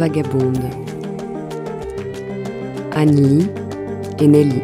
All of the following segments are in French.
Vagabondes. Annie et Nelly.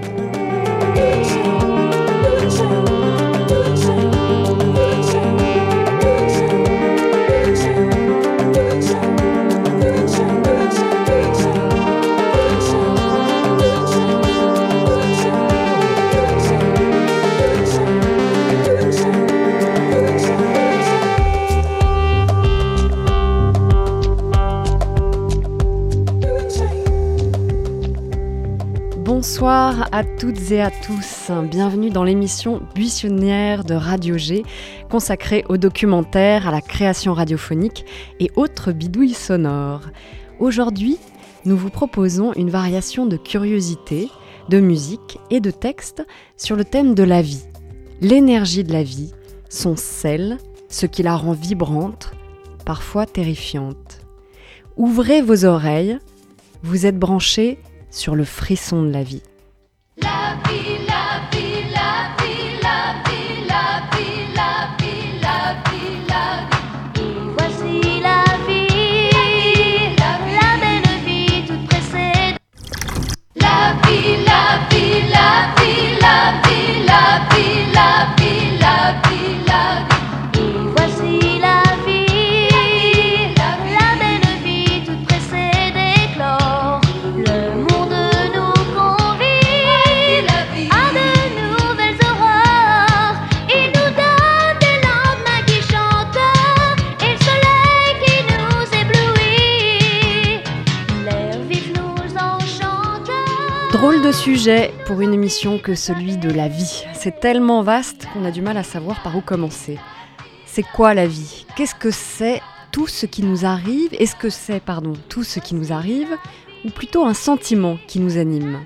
À toutes et à tous. Bienvenue dans l'émission Buissonnière de Radio G, consacrée au documentaire, à la création radiophonique et autres bidouilles sonores. Aujourd'hui, nous vous proposons une variation de curiosité, de musique et de texte sur le thème de la vie, l'énergie de la vie, son sel, ce qui la rend vibrante, parfois terrifiante. Ouvrez vos oreilles, vous êtes branchés sur le frisson de la vie. Pour une émission que celui de la vie. C'est tellement vaste qu'on a du mal à savoir par où commencer. C'est quoi la vie? Qu'est-ce que c'est tout ce qui nous arrive? Est-ce que c'est, pardon, tout ce qui nous arrive? Ou plutôt un sentiment qui nous anime?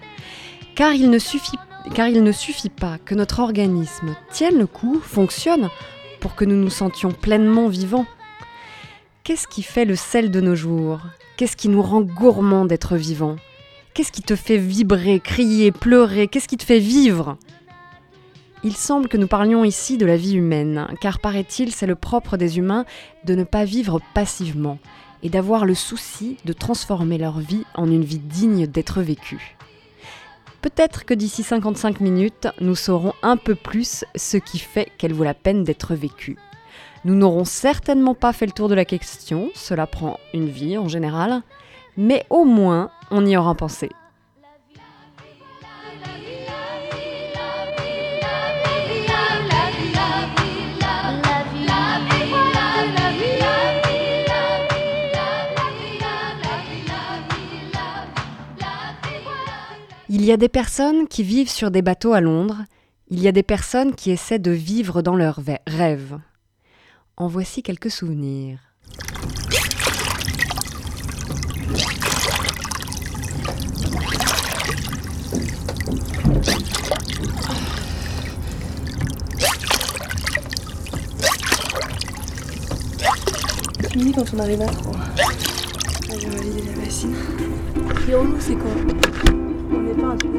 Car il ne suffit, car il ne suffit pas que notre organisme tienne le coup, fonctionne, pour que nous nous sentions pleinement vivants. Qu'est-ce qui fait le sel de nos jours? Qu'est-ce qui nous rend gourmands d'être vivants? Qu'est-ce qui te fait vibrer, crier, pleurer? Qu'est-ce qui te fait vivre? Il semble que nous parlions ici de la vie humaine, car paraît-il, c'est le propre des humains de ne pas vivre passivement et d'avoir le souci de transformer leur vie en une vie digne d'être vécue. Peut-être que d'ici 55 minutes, nous saurons un peu plus ce qui fait qu'elle vaut la peine d'être vécue. Nous n'aurons certainement pas fait le tour de la question, cela prend une vie en général, mais au moins on y aura pensé. Il y a des personnes qui vivent sur des bateaux à Londres, il y a des personnes qui essaient de vivre dans leurs ve- rêves. En voici quelques souvenirs. Fini quand on arrive à 3. J'ai validé la bassine. Et en nous, c'est quoi? On n'est pas un truc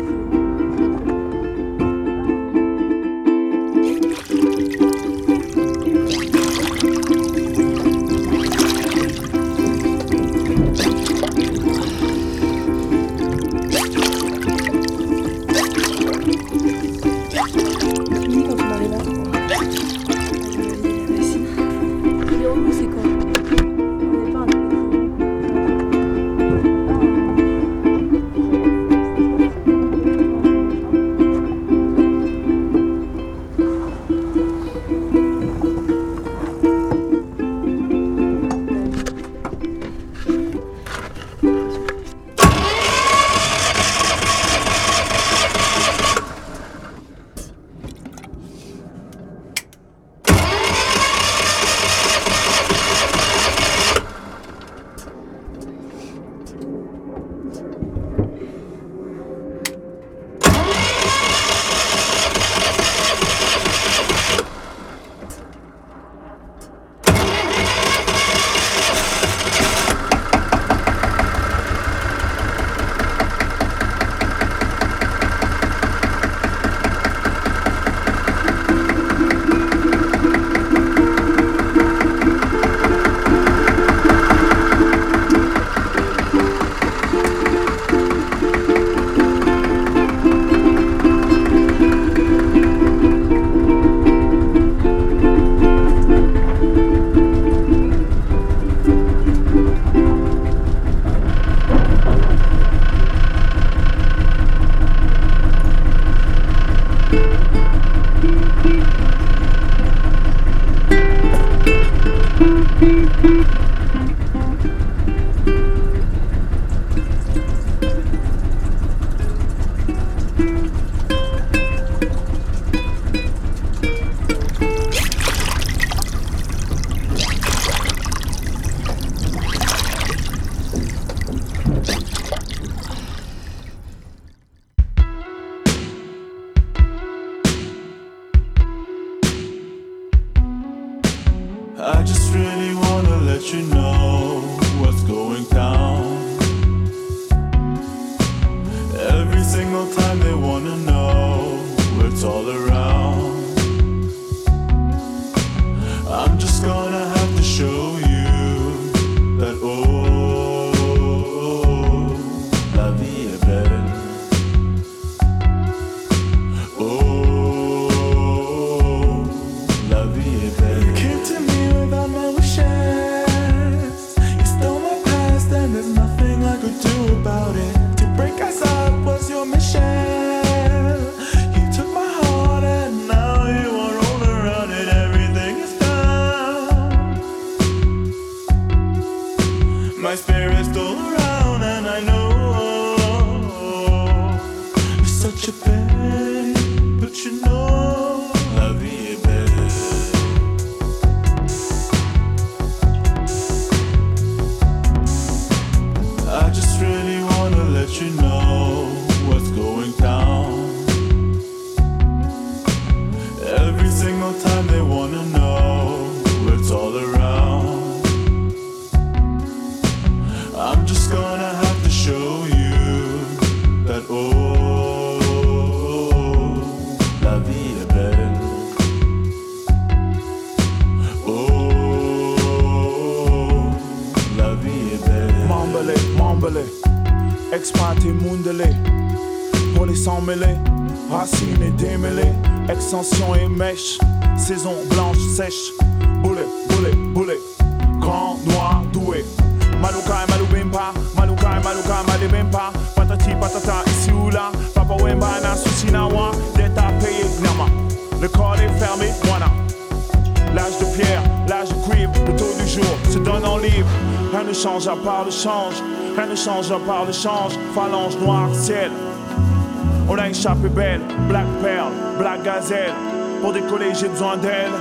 J'ai besoin d'elle.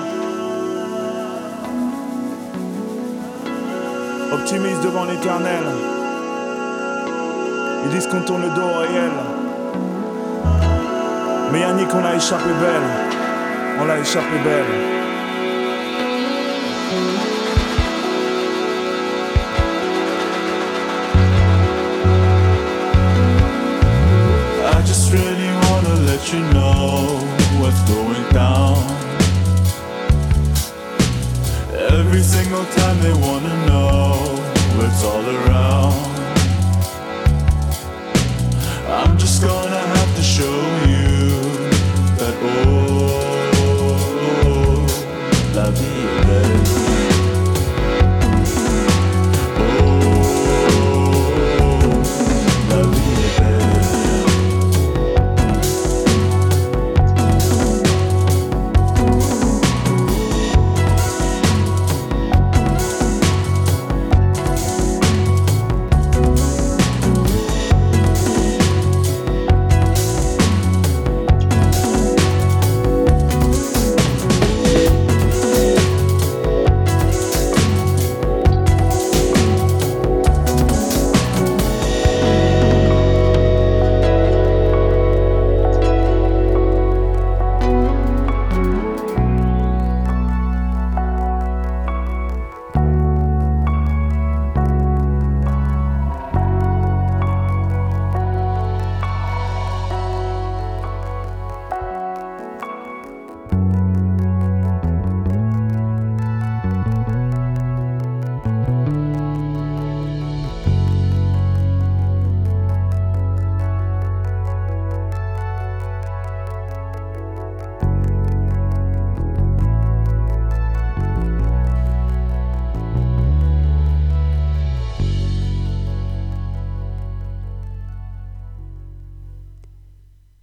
Optimiste devant l'éternel. Ils disent qu'on tourne le dos au réel. Mais Yannick, on a échappé belle. On l'a échappé belle. I just really wanna let you know More time.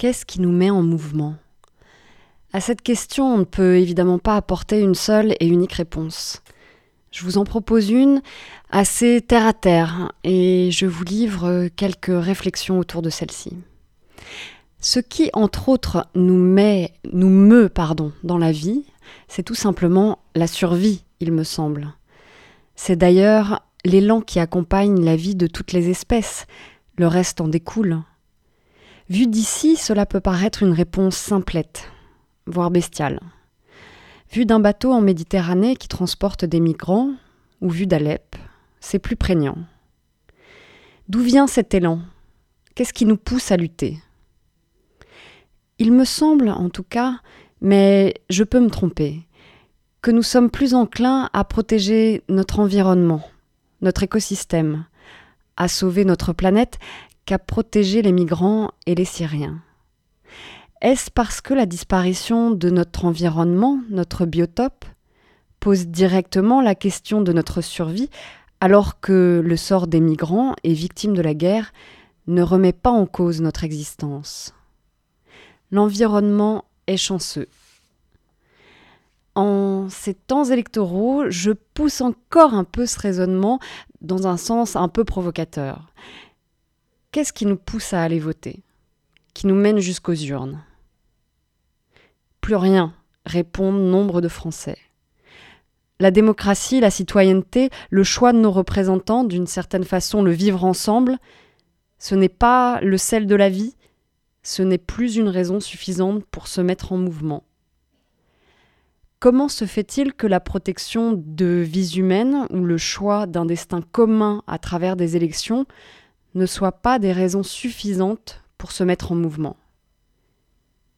Qu'est-ce qui nous met en mouvement? À cette question, on ne peut évidemment pas apporter une seule et unique réponse. Je vous en propose une assez terre à terre et je vous livre quelques réflexions autour de celle-ci. Ce qui, entre autres, nous met, nous meut, pardon, dans la vie, c'est tout simplement la survie, il me semble. C'est d'ailleurs l'élan qui accompagne la vie de toutes les espèces. Le reste en découle. Vu d'ici, cela peut paraître une réponse simplette, voire bestiale. Vu d'un bateau en Méditerranée qui transporte des migrants, ou vu d'Alep, c'est plus prégnant. D'où vient cet élan? Qu'est-ce qui nous pousse à lutter? Il me semble, en tout cas, mais je peux me tromper, que nous sommes plus enclins à protéger notre environnement, notre écosystème, à sauver notre planète qu'à protéger les migrants et les Syriens. Est-ce parce que la disparition de notre environnement, notre biotope, pose directement la question de notre survie, alors que le sort des migrants et victimes de la guerre ne remet pas en cause notre existence? L'environnement est chanceux. En ces temps électoraux, je pousse encore un peu ce raisonnement dans un sens un peu provocateur. Qu'est-ce qui nous pousse à aller voter? Qui nous mène jusqu'aux urnes? Plus rien, répondent nombre de Français. La démocratie, la citoyenneté, le choix de nos représentants, d'une certaine façon le vivre ensemble, ce n'est pas le sel de la vie, ce n'est plus une raison suffisante pour se mettre en mouvement. Comment se fait-il que la protection de vies humaines ou le choix d'un destin commun à travers des élections ne soient pas des raisons suffisantes pour se mettre en mouvement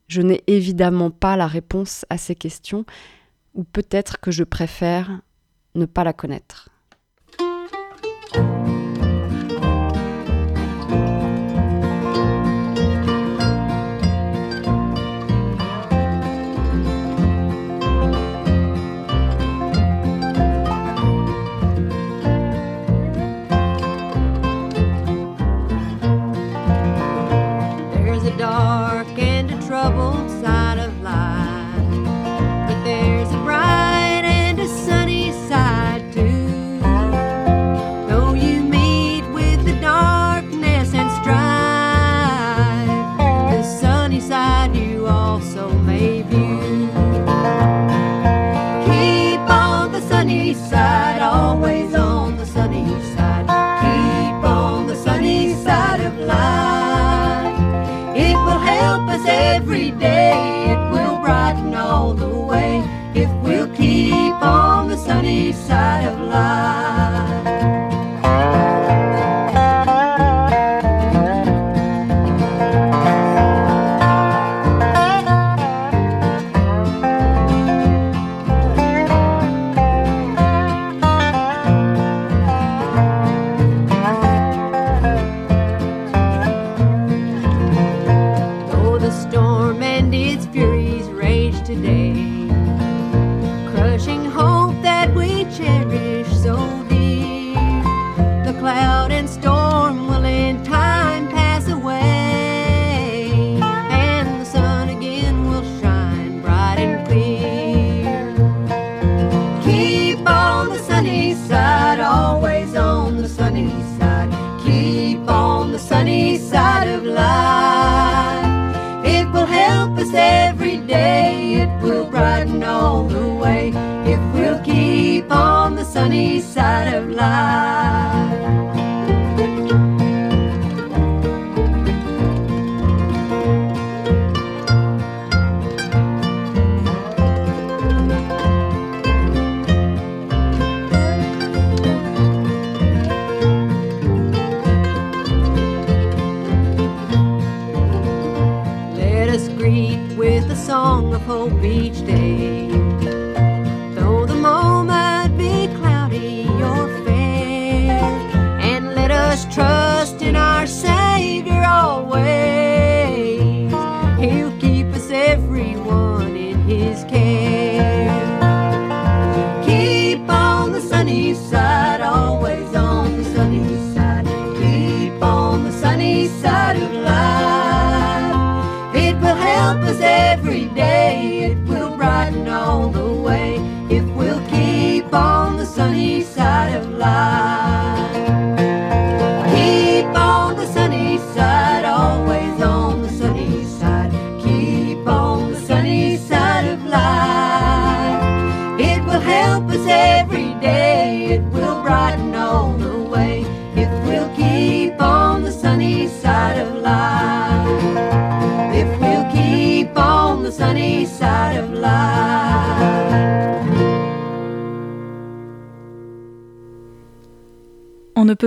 Je n'ai évidemment pas la réponse à ces questions, ou peut-être que je préfère ne pas la connaître.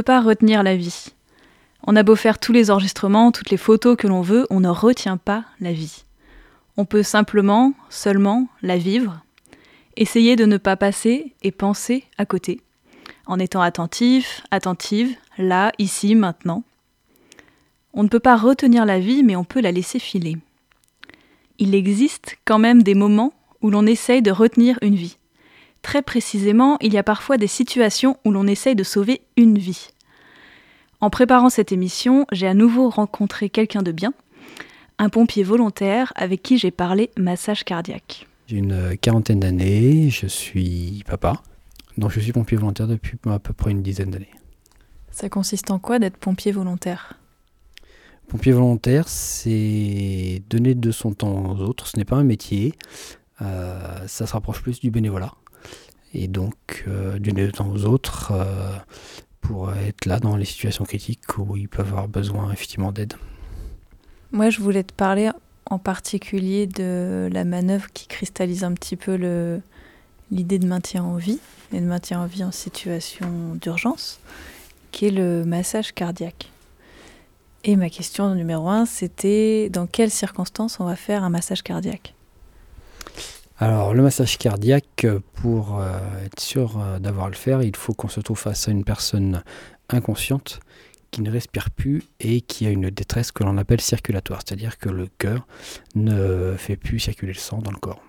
Peut pas retenir la vie. On a beau faire tous les enregistrements, toutes les photos que l'on veut, on ne retient pas la vie. On peut simplement, seulement, la vivre, essayer de ne pas passer et penser à côté, en étant attentif, attentive, là, ici, maintenant. On ne peut pas retenir la vie, mais on peut la laisser filer. Il existe quand même des moments où l'on essaye de retenir une vie. Très précisément, il y a parfois des situations où l'on essaye de sauver une vie. En préparant cette émission, j'ai à nouveau rencontré quelqu'un de bien, un pompier volontaire avec qui j'ai parlé massage cardiaque. J'ai une quarantaine d'années, je suis papa, donc je suis pompier volontaire depuis à peu près une dizaine d'années. Ça consiste en quoi d'être pompier volontaire? Pompier volontaire, c'est donner de son temps aux autres, ce n'est pas un métier, euh, ça se rapproche plus du bénévolat. Et donc, euh, de temps aux autres euh, pour être là dans les situations critiques où ils peuvent avoir besoin effectivement d'aide. Moi, je voulais te parler en particulier de la manœuvre qui cristallise un petit peu l'idée de maintien en vie et de maintien en vie en situation d'urgence, qui est le massage cardiaque. Et ma question numéro un, c'était dans quelles circonstances on va faire un massage cardiaque? Alors, le massage cardiaque, pour euh, être sûr euh, d'avoir à le faire, il faut qu'on se trouve face à une personne inconsciente qui ne respire plus et qui a une détresse que l'on appelle circulatoire, c'est-à-dire que le cœur ne fait plus circuler le sang dans le corps.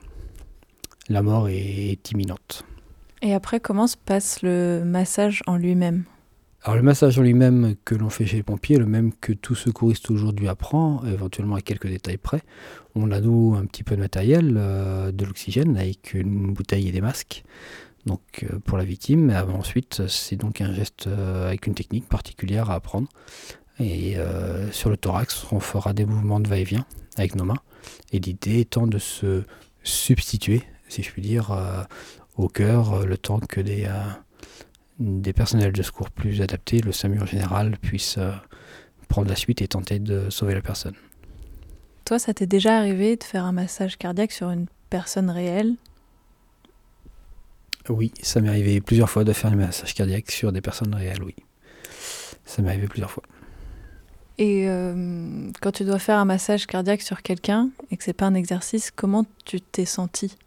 La mort est imminente. Et après, comment se passe le massage en lui-même? Alors le massage en lui-même que l'on fait chez les pompiers le même que tout secouriste aujourd'hui apprend, éventuellement à quelques détails près. On a nous un petit peu de matériel, euh, de l'oxygène avec une bouteille et des masques donc euh, pour la victime. Avant, ensuite, c'est donc un geste euh, avec une technique particulière à apprendre. Et sur le thorax, on fera des mouvements de va-et-vient avec nos mains. Et l'idée étant de se substituer, si je puis dire, au cœur, le temps que des, des personnels de secours plus adaptés, le SAMU en général, puissent euh, prendre la suite et tenter de sauver la personne. Toi, ça t'est déjà arrivé de faire un massage cardiaque sur une personne réelle? Oui, ça m'est arrivé plusieurs fois de faire un massage cardiaque sur des personnes réelles, oui. Ça m'est arrivé plusieurs fois. Et euh, quand tu dois faire un massage cardiaque sur quelqu'un et que c'est pas un exercice, comment tu t'es senti?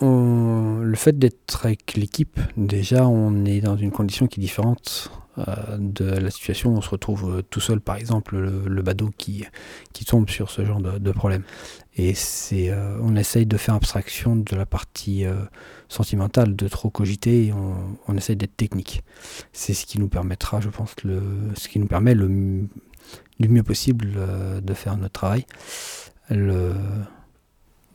Le fait d'être avec l'équipe, déjà, on est dans une condition qui est différente euh, de la situation où on se retrouve euh, tout seul, par exemple, le, le badaud qui, qui tombe sur ce genre de, problème. Et c'est, euh, on essaye de faire abstraction de la partie sentimentale, de trop cogiter, et on, essaye d'être technique. C'est ce qui nous permettra, je pense, le, ce qui nous permet le, du mieux possible de faire notre travail.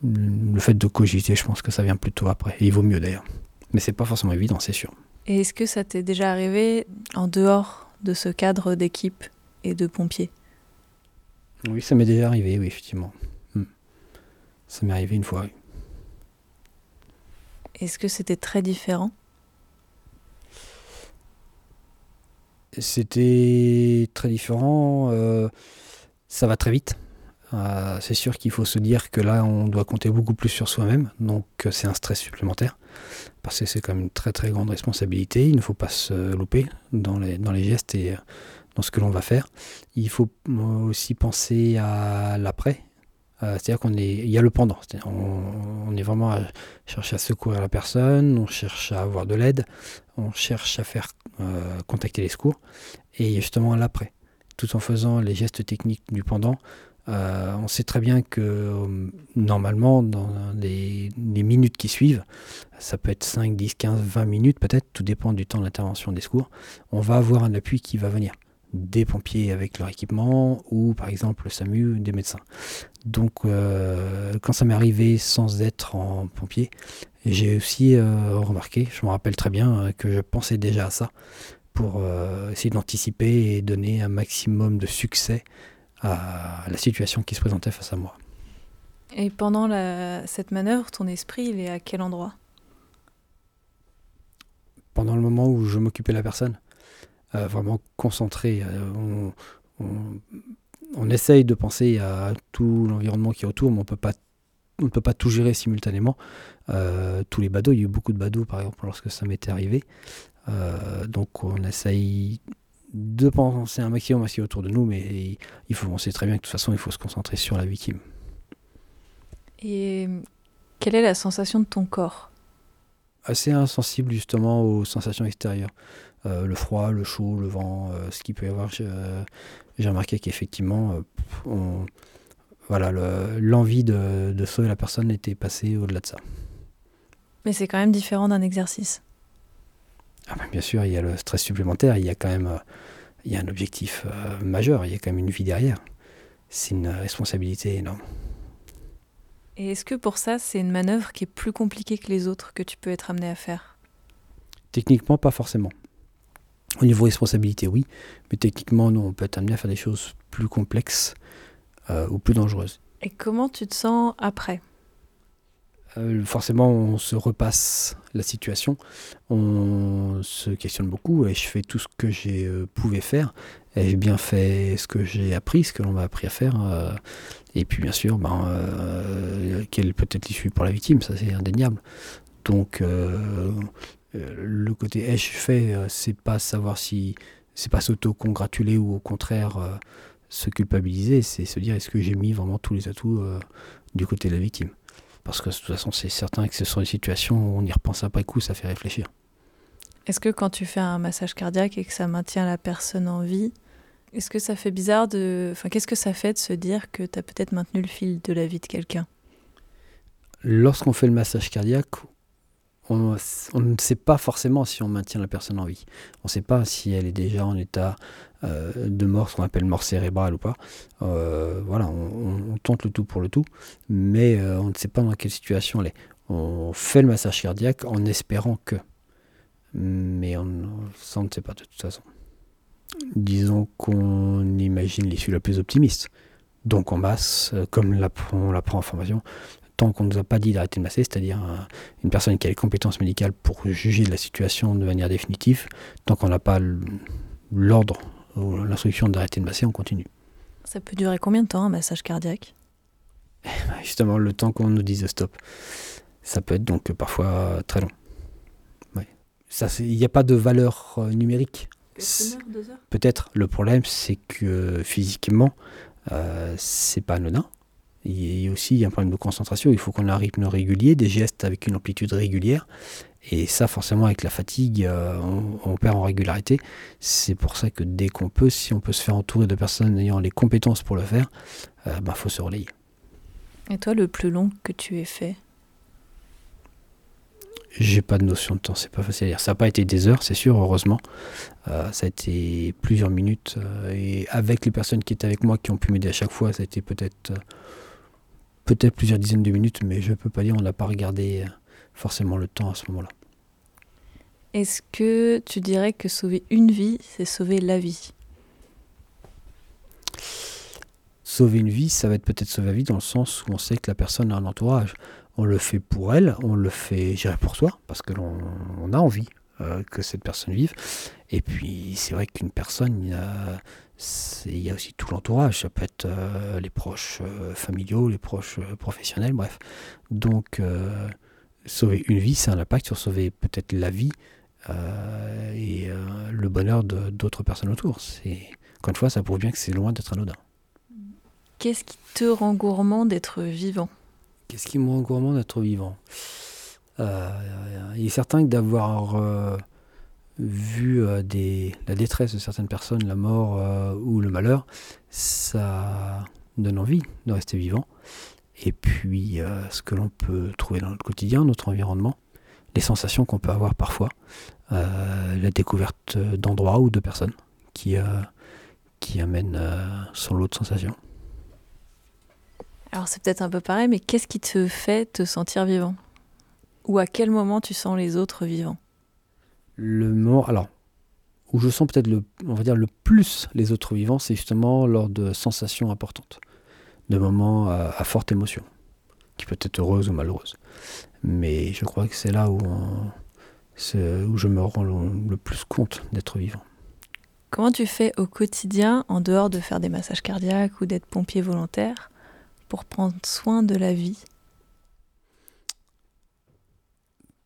Le fait de cogiter, je pense que ça vient plutôt après. Et il vaut mieux d'ailleurs. Mais c'est pas forcément évident, c'est sûr. Et est-ce que ça t'est déjà arrivé en dehors de ce cadre d'équipe et de pompiers Oui, ça m'est déjà arrivé, oui, effectivement. Hmm. Ça m'est arrivé une fois, oui. Est-ce que c'était très différent C'était très différent. euh, ça va très vite. Euh, c'est sûr qu'il faut se dire que là, on doit compter beaucoup plus sur soi-même. Donc, euh, c'est un stress supplémentaire. Parce que c'est quand même une très très grande responsabilité. Il ne faut pas se louper dans les, gestes et euh, dans ce que l'on va faire. Il faut aussi penser à l'après. C'est-à-dire qu'on est, il y a le pendant. On, on est vraiment à chercher à secourir la personne, on cherche à avoir de l'aide, on cherche à faire contacter les secours, et justement à l'après. Tout en faisant les gestes techniques du pendant, euh, on sait très bien que euh, normalement, dans les, minutes qui suivent, ça peut être 5, 10, 15, 20 minutes peut-être, tout dépend du temps d'intervention des secours, on va avoir un appui qui va venir. Des pompiers avec leur équipement ou par exemple le SAMU, des médecins. Donc euh, quand ça m'est arrivé sans être en pompier, j'ai aussi remarqué, je me rappelle très bien que je pensais déjà à ça pour essayer d'anticiper et donner un maximum de succès à la situation qui se présentait face à moi. Et pendant la- cette manœuvre, ton esprit, il est à quel endroit? Pendant le moment où je m'occupais de la personne, euh, vraiment concentré, euh, on, on- on essaye de penser à tout l'environnement qui est autour, mais on peut pas on ne peut pas tout gérer simultanément. Euh, tous les badauds, il y a eu beaucoup de badauds par exemple lorsque ça m'était arrivé. Donc on essaye de penser un maximum à ce qui est autour de nous, mais il faut, on sait très bien que de toute façon il faut se concentrer sur la victime. Et quelle est la sensation de ton corps? Assez insensible justement aux sensations extérieures. Euh, le froid, le chaud, le vent, euh, ce qu'il peut y avoir. J'ai euh, remarqué qu'effectivement, euh, on- voilà, le- l'envie de, de sauver la personne était passée au-delà de ça. Mais c'est quand même différent d'un exercice. Ah ben, bien sûr, il y a le stress supplémentaire, il y a quand même euh, il y a un objectif euh, majeur, il y a quand même une vie derrière. C'est une responsabilité énorme. Et est-ce que pour ça, c'est une manœuvre qui est plus compliquée que les autres que tu peux être amené à faire? Techniquement, pas forcément. Au niveau responsabilité, oui, mais techniquement, non, on peut être amené à faire des choses plus complexes euh, ou plus dangereuses. Et comment tu te sens après? Euh, forcément, on se repasse la situation, on se questionne beaucoup et je fais tout ce que j'ai euh, pouvais faire. Ai-je bien fait ce que j'ai appris, ce que l'on m'a appris à faire euh, Et puis, bien sûr, ben, euh, quelle peut être l'issue pour la victime, ça c'est indéniable. Donc, le côté ai-je fait, euh, c'est pas savoir si. C'est pas s'auto-congratuler ou au contraire se culpabiliser, c'est se dire est-ce que j'ai mis vraiment tous les atouts du côté de la victime? Parce que de toute façon, c'est certain que ce sont des situations où on y repense après coup, ça fait réfléchir. Est-ce que quand tu fais un massage cardiaque et que ça maintient la personne en vie, est-ce que ça fait bizarre de... Enfin, qu'est-ce que ça fait de se dire que tu as peut-être maintenu le fil de la vie de quelqu'un? Lorsqu'on fait le massage cardiaque, on, on ne sait pas forcément si on maintient la personne en vie. On ne sait pas si elle est déjà en état euh, de mort, ce qu'on appelle mort cérébrale ou pas. Euh, voilà, on, on- on tente le tout pour le tout, mais euh, on ne sait pas dans quelle situation elle est. On fait le massage cardiaque en espérant que, mais on, ça on ne sait pas de toute façon. Disons qu'on imagine l'issue la plus optimiste. Donc en masse, comme on l'apprend en formation, tant qu'on ne nous a pas dit d'arrêter de masser, c'est-à-dire un- une personne qui a les compétences médicales pour juger de la situation de manière définitive, tant qu'on n'a pas l'ordre ou l'instruction d'arrêter de masser, on continue. Ça peut durer combien de temps un massage cardiaque? Justement, le temps qu'on nous dise stop, ça peut être donc parfois très long. Ouais. Il n'y a pas de valeur euh, numérique. C'est- deux heures? Peut-être le problème, c'est que physiquement, euh, c'est pas anodin. Il y a aussi un problème de concentration. Il faut qu'on ait un rythme régulier, des gestes avec une amplitude régulière. Et ça, forcément, avec la fatigue, euh, on, on perd en régularité. C'est pour ça que dès qu'on peut, si on peut se faire entourer de personnes ayant les compétences pour le faire, il bah, faut se relayer. Et toi, le plus long que tu aies fait? J'ai pas de notion de temps, c'est pas facile à dire. Ça n'a pas été des heures, c'est sûr, heureusement. Euh, ça a été plusieurs minutes. euh, et avec les personnes qui étaient avec moi, qui ont pu m'aider à chaque fois, ça a été peut-être euh, peut-être plusieurs dizaines de minutes, mais je peux pas dire, on n'a pas regardé euh, forcément le temps à ce moment-là. Est-ce que tu dirais que sauver une vie, c'est sauver la vie? Sauver une vie, ça va être peut-être sauver la vie dans le sens où on sait que la personne a un entourage. On le fait pour elle, on le fait, je dirais, pour soi, parce que l'on on a envie que cette personne vive. Et puis, c'est vrai qu'une personne, il y, a, c'est- il y a aussi tout l'entourage. Ça peut être euh, les proches euh, familiaux, les proches euh, professionnels, bref. Donc, euh, sauver une vie, c'est un impact sur sauver peut-être la vie euh, et euh, le bonheur de- d'autres personnes autour. C'est, encore une fois, ça prouve bien que c'est loin d'être anodin. Qu'est-ce qui te rend gourmand d'être vivant? Qu'est-ce qui me rend gourmand d'être vivant? Euh, Il est certain que d'avoir euh, vu euh, la détresse de certaines personnes, la mort euh, ou le malheur, ça donne envie de rester vivant. Et puis, euh, ce que l'on peut trouver dans notre quotidien, notre environnement, les sensations qu'on peut avoir parfois, euh, la découverte d'endroits ou de personnes qui, euh, amènent euh, son lot de sensations. Alors c'est peut-être un peu pareil, mais qu'est-ce qui te fait te sentir vivant? Ou à quel moment tu sens les autres vivants? Le moment, alors, où je sens peut-être le, on va dire le plus les autres vivants, c'est justement lors de sensations importantes, de moments à, à forte émotion, qui peut être heureuse ou malheureuse. Mais je crois que c'est là où, on- c'est où je me rends le, le plus compte d'être vivant. Comment tu fais au quotidien, en dehors de faire des massages cardiaques ou d'être pompier volontaire, pour prendre soin de la vie?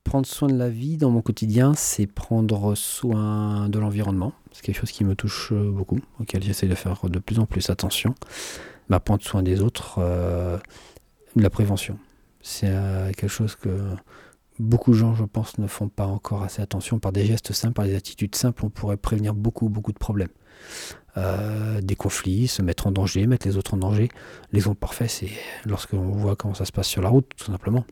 Prendre soin de la vie dans mon quotidien, c'est prendre soin de l'environnement. C'est quelque chose qui me touche euh, beaucoup, auquel j'essaie de faire de plus en plus attention. Bah, prendre soin des autres, euh, de la prévention. C'est euh, quelque chose que beaucoup de gens, je pense, ne font pas encore assez attention. Par des gestes simples, par des attitudes simples, on pourrait prévenir beaucoup, beaucoup de problèmes. Des conflits, se mettre en danger, mettre les autres en danger. L'exemple parfait, c'est lorsque l'on voit comment ça se passe sur la route, tout simplement.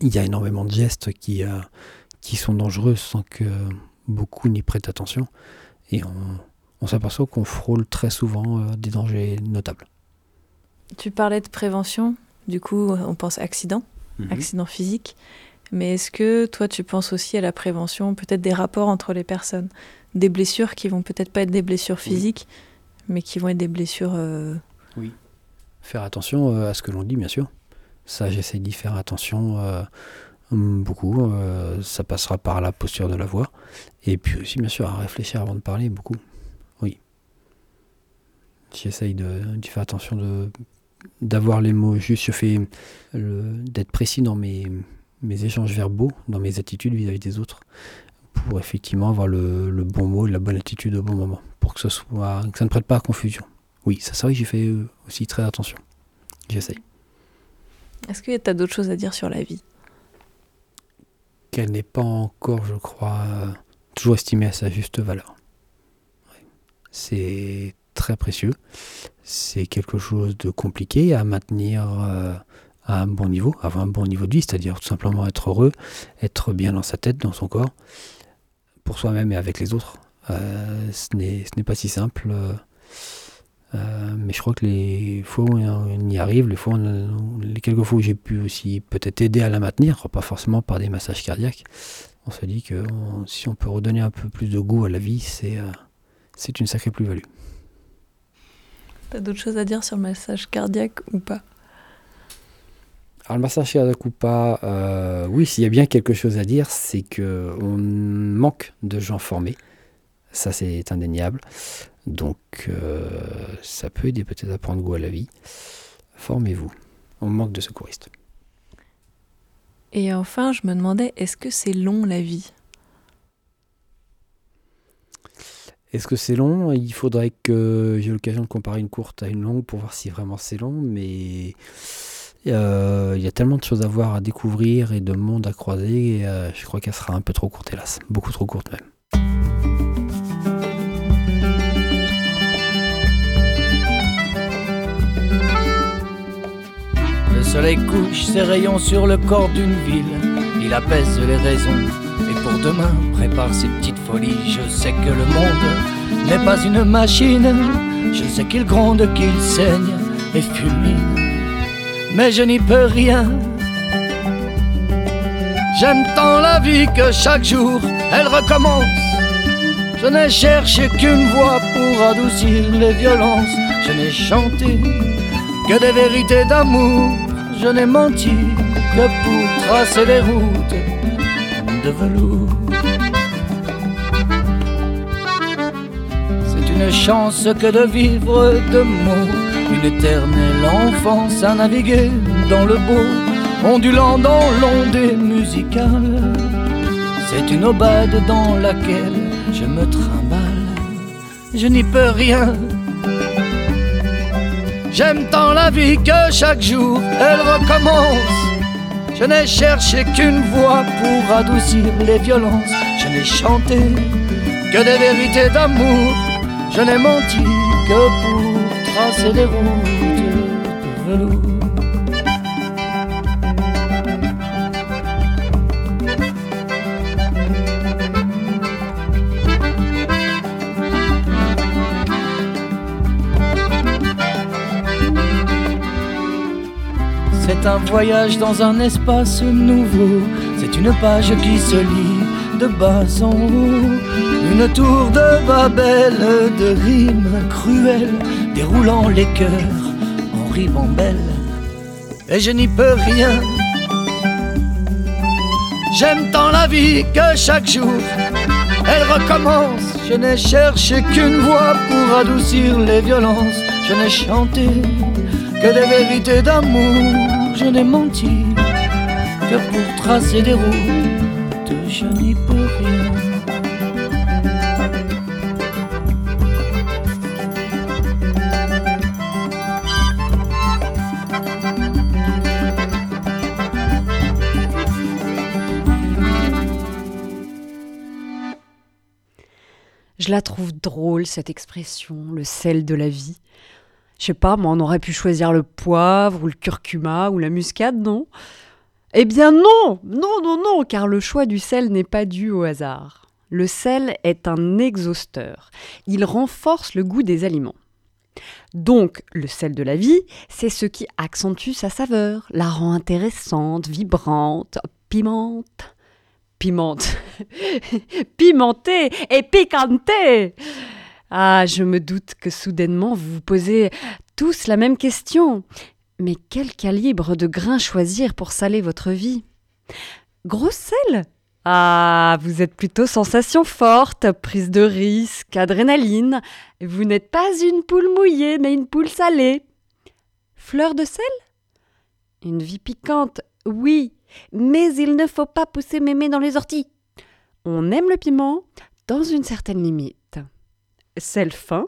Il y a énormément de gestes qui, euh, qui sont dangereux sans que beaucoup n'y prêtent attention. Et on, on s'aperçoit qu'on frôle très souvent euh, des dangers notables. Tu parlais de prévention, du coup on pense accident, accident physique. Mais est-ce que toi tu penses aussi à la prévention, peut-être des rapports entre les personnes, des blessures qui vont peut-être pas être des blessures physiques, mais qui vont être des blessures... euh, Faire attention à ce que l'on dit, bien sûr. Ça, j'essaye d'y faire attention euh, hum, beaucoup. Euh, ça passera par la posture de la voix. Et puis aussi, bien sûr, à réfléchir avant de parler, beaucoup. Oui. J'essaye de, d'y faire attention de, d'avoir les mots justes. Je fais d'être précis dans mes, échanges verbaux, dans mes attitudes vis-à-vis des autres, pour effectivement avoir le, le bon mot et la bonne attitude au bon moment, pour que, ce soit, que ça ne prête pas à confusion. Oui, ça c'est vrai que j'y fais euh, aussi très attention. J'essaye. Est-ce que tu as d'autres choses à dire sur la vie? Qu'elle n'est pas encore, je crois, euh, toujours estimée à sa juste valeur. C'est très précieux. C'est quelque chose de compliqué à maintenir euh, à un bon niveau, avoir un bon niveau de vie, c'est-à-dire tout simplement être heureux, être bien dans sa tête, dans son corps, pour soi-même et avec les autres. Euh, ce n'est ce n'est pas si simple. Euh, mais je crois que les fois où on y arrive, les, fois on- les quelques fois où j'ai pu aussi peut-être aider à la maintenir, pas forcément par des massages cardiaques, on se dit que on- si on peut redonner un peu plus de goût à la vie, c'est euh, c'est une sacrée plus-value. T'as d'autres choses à dire sur le massage cardiaque ou pas? Alors le massage cardiaque ou pas, euh, oui, s'il y a bien quelque chose à dire, c'est que on manque de gens formés. Ça, c'est indéniable. Donc, euh, ça peut aider peut-être à prendre goût à la vie. Formez-vous. On manque de secouristes. Et enfin, je me demandais, est-ce que c'est long la vie? Est-ce que c'est long? Il faudrait que j'ai l'occasion de comparer une courte à une longue pour voir si vraiment c'est long, mais euh, il y a tellement de choses à voir, à découvrir et de monde à croiser, et, euh, je crois qu'elle sera un peu trop courte, hélas. Beaucoup trop courte même. Soleil couche ses rayons sur le corps d'une ville. Il apaise les raisons. Et pour demain, prépare ses petites folies. Je sais que le monde n'est pas une machine. Je sais qu'il gronde, qu'il saigne et fulmine. Mais je n'y peux rien. J'aime tant la vie que chaque jour elle recommence. Je n'ai cherché qu'une voix pour adoucir les violences. Je n'ai chanté que des vérités d'amour. Je n'ai menti que pour tracer les routes de velours. C'est une chance que de vivre de mots, une éternelle enfance à naviguer dans le beau, ondulant dans l'ondée musicale. C'est une aubade dans laquelle je me trimballe. Je n'y peux rien. J'aime tant la vie que chaque jour elle recommence. Je n'ai cherché qu'une voix pour adoucir les violences. Je n'ai chanté que des vérités d'amour. Je n'ai menti que pour tracer des routes de velours. C'est un voyage dans un espace nouveau. C'est une page qui se lit de bas en haut. Une tour de Babel de rimes cruelles, déroulant les cœurs en ribambelle. Et je n'y peux rien. J'aime tant la vie que chaque jour elle recommence. Je n'ai cherché qu'une voix pour adoucir les violences. Je n'ai chanté que des vérités d'amour. Je n'ai menti que pour tracer des routes. Je n'y peux rien. Je la trouve drôle, cette expression, le sel de la vie. Je sais pas, moi, on aurait pu choisir le poivre ou le curcuma ou la muscade, non? Eh bien non, non, non, non, car le choix du sel n'est pas dû au hasard. Le sel est un exhausteur. Il renforce le goût des aliments. Donc, le sel de la vie, c'est ce qui accentue sa saveur, la rend intéressante, vibrante, pimente. Pimente. Pimentée et piquantée. Ah, je me doute que soudainement vous vous posez tous la même question. Mais quel calibre de grain choisir pour saler votre vie? Gros sel Ah, vous êtes plutôt sensation forte, prise de risque, adrénaline. Vous n'êtes pas une poule mouillée, mais une poule salée. Fleur de sel? Une vie piquante, oui, mais il ne faut pas pousser mémé dans les orties. On aime le piment dans une certaine limite. Sel fin,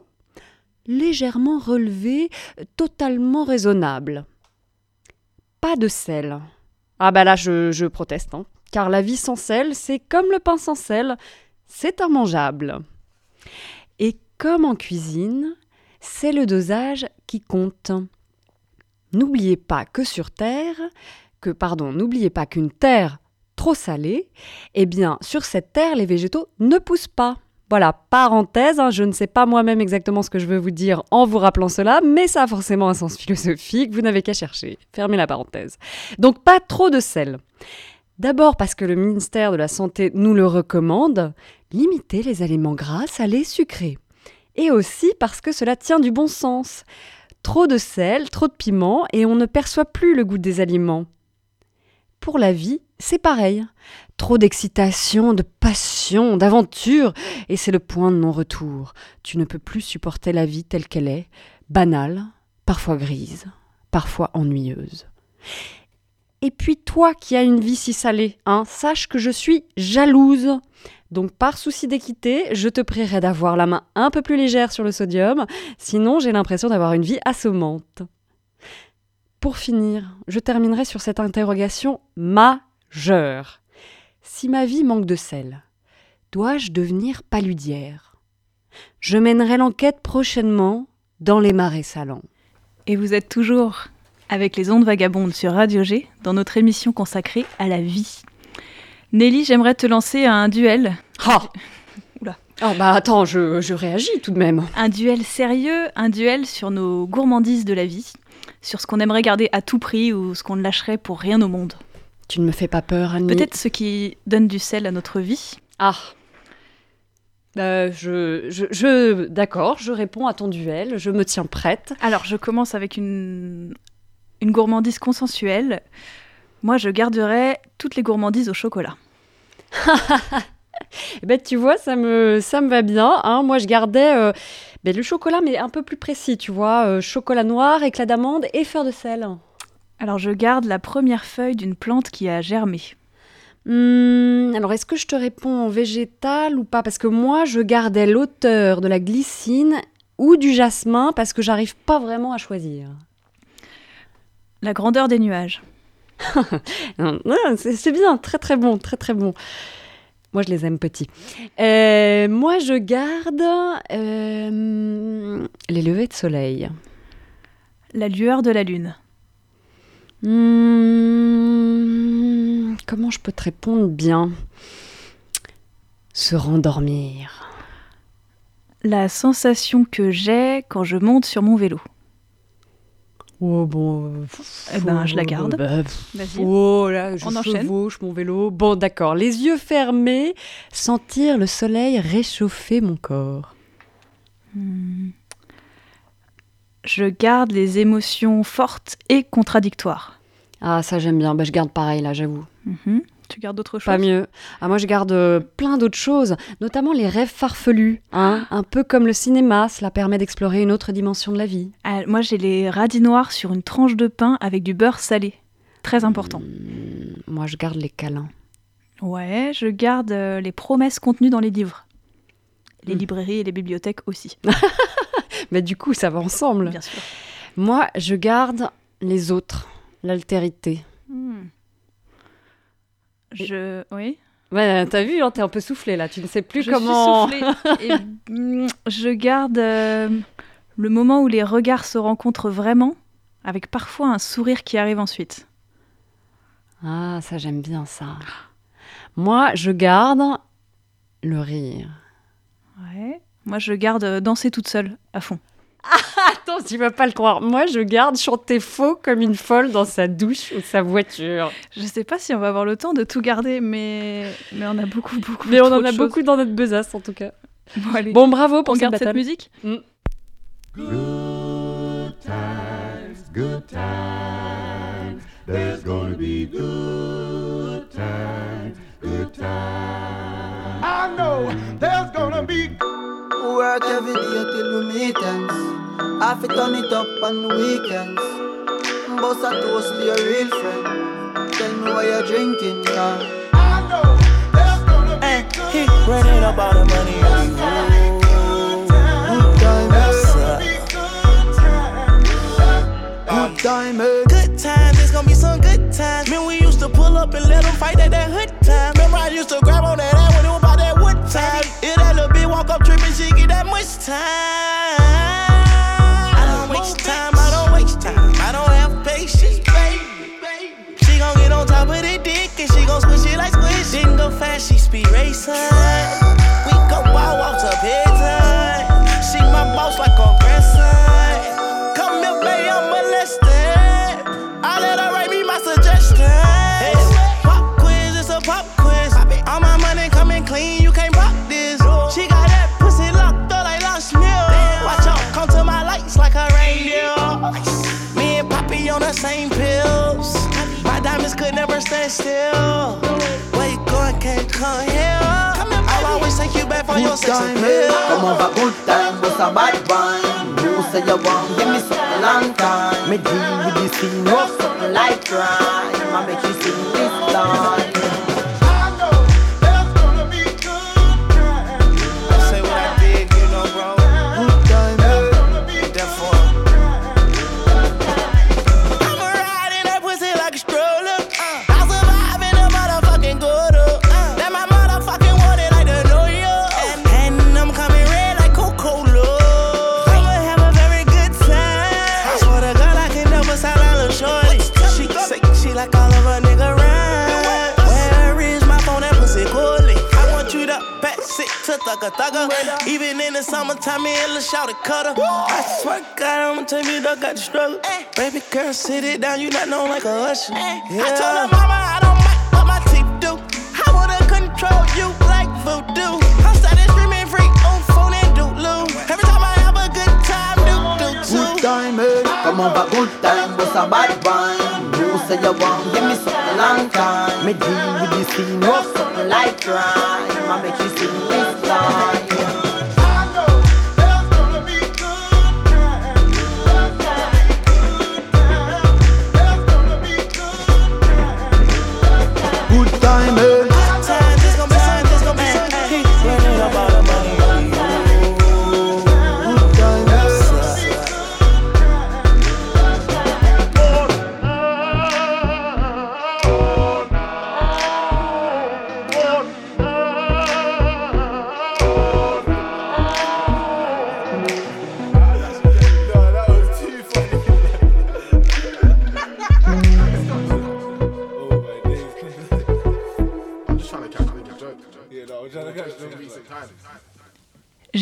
légèrement relevé, totalement raisonnable. Pas de sel. Ah bah là, je, je proteste, hein. car la vie sans sel, c'est comme le pain sans sel, c'est immangeable. Et comme en cuisine, c'est le dosage qui compte. N'oubliez pas que sur Terre, que pardon, n'oubliez pas qu'une terre trop salée, eh bien sur cette terre, les végétaux ne poussent pas. Voilà, parenthèse, hein, je ne sais pas moi-même exactement ce que je veux vous dire en vous rappelant cela, mais ça a forcément un sens philosophique, vous n'avez qu'à chercher. Fermez la parenthèse. Donc pas trop de sel. D'abord parce que le ministère de la Santé nous le recommande, limiter les aliments gras, salés, sucrés. Et aussi parce que cela tient du bon sens. Trop de sel, trop de piment, et on ne perçoit plus le goût des aliments. Pour la vie, c'est pareil. Trop d'excitation, de passion, d'aventure, et c'est le point de non-retour. Tu ne peux plus supporter la vie telle qu'elle est, banale, parfois grise, parfois ennuyeuse. Et puis toi qui as une vie si salée, hein, sache que je suis jalouse. Donc par souci d'équité, je te prierai d'avoir la main un peu plus légère sur le sodium, sinon j'ai l'impression d'avoir une vie assommante. Pour finir, je terminerai sur cette interrogation majeure. Si ma vie manque de sel, dois-je devenir paludière? Je mènerai l'enquête prochainement dans les marais salants. Et vous êtes toujours avec les ondes vagabondes sur Radio G dans notre émission consacrée à la vie. Nelly, j'aimerais te lancer un duel. Ah Oula. Oh bah attends, je, je réagis tout de même. Un duel sérieux, un duel sur nos gourmandises de la vie, sur ce qu'on aimerait garder à tout prix ou ce qu'on ne lâcherait pour rien au monde. Tu ne me fais pas peur, Annie. Peut-être ce qui donne du sel à notre vie. Ah. Euh, je, je, je- d'accord, je réponds à ton duel, je me tiens prête. Alors, je commence avec une, une gourmandise consensuelle. Moi, je garderais toutes les gourmandises au chocolat. Eh ben, tu vois, ça me, ça me va bien. hein. Moi, je gardais euh, ben, le chocolat, mais un peu plus précis, tu vois. euh, chocolat noir, éclat d'amande et fleur de sel. Alors, je garde la première feuille d'une plante qui a germé. Hmm, alors, est-ce que je te réponds en végétal ou pas? Parce que moi, je gardais l'auteur de la glycine ou du jasmin parce que j'arrive pas vraiment à choisir. La grandeur des nuages. C'est c'est bien, très très bon, très très bon. Moi, je les aime petits. Euh, moi, je garde euh, les levées de soleil. La lueur de la lune. Hmm, comment je peux te répondre bien? Se rendormir. La sensation que j'ai quand je monte sur mon vélo. Oh bon. euh, Eh ben, je la oh, garde. bah, Vas-y. Oh là, je On enchaîne. chevauche mon vélo. Bon, d'accord. Les yeux fermés, sentir le soleil réchauffer mon corps. Je garde les émotions fortes et contradictoires. Ah, ça j'aime bien. Bah, je garde pareil là, j'avoue. Mhm. Tu gardes autre chose Pas mieux. Ah, moi, je garde euh, plein d'autres choses, notamment les rêves farfelus. Hein Un peu comme le cinéma, cela permet d'explorer une autre dimension de la vie. Ah, Moi, j'ai les radis noirs sur une tranche de pain avec du beurre salé. Très important. Hmm, moi, je garde les câlins. Ouais, je garde euh, les promesses contenues dans les livres. Les Mm. librairies et les bibliothèques aussi, Mais du coup, ça va ensemble. bien sûr. Moi, je garde les autres, l'altérité. Hmm. Je... Oui Ouais, t'as vu, hein, t'es un peu soufflé là. Tu ne sais plus Je comment. suis soufflée. Et, je garde euh, le moment où les regards se rencontrent vraiment, avec parfois un sourire qui arrive ensuite. Ah, ça j'aime bien ça. Moi, je garde le rire. Ouais. Moi, je garde euh, danser toute seule, à fond. Attends, tu vas pas le croire. Moi, je garde chanter faux comme une folle dans sa douche ou sa voiture. Je sais pas si on va avoir le temps de tout garder, mais, mais on a beaucoup, beaucoup. Mais on trop en de a choses. beaucoup dans notre besace en tout cas. Bon, allez. Bon, bravo pour on cette garde cette battle. musique Good times, good times. There's gonna be good times, good times. I know there's gonna be Work every day till we meet ends. I fi turn it up on the weekends. Bust a toast to your real friend. Tell me why you're drinking, yeah. I know there's gonna be Hey, good he running up all the money on the road. Good time, Good time, eh. Good times, it's gonna be some good times. Man, we used to pull up and let them fight at that hood time. Remember, I used to grab on that ass when it was about that wood time woke up tripping, she get that much time. Still. Where you going, can't come here. I'll always take you back for your sex eh. Come appeal. over, good time, bust a bad wine. You say you want, give me something long time. Me deal with this thing, rough something like crime. I make you sing this line. Thugger thugger. Even in the summertime, me and Lil Shouty cutter. I swear to God, I'ma tell you, dog got the struggle. Baby girl, sit it down, you not known like a usher. Yeah. I told her mama I don't mind what my teeth do. I wanna control you like voodoo. I'm started streaming free on phone and doodloo. Every time I have a good time, do do Good too. time, eh. Come over, good time, bust a bad wine. You say you want, give me something long time. Me deal with this thing, rough something like crime. I make you sing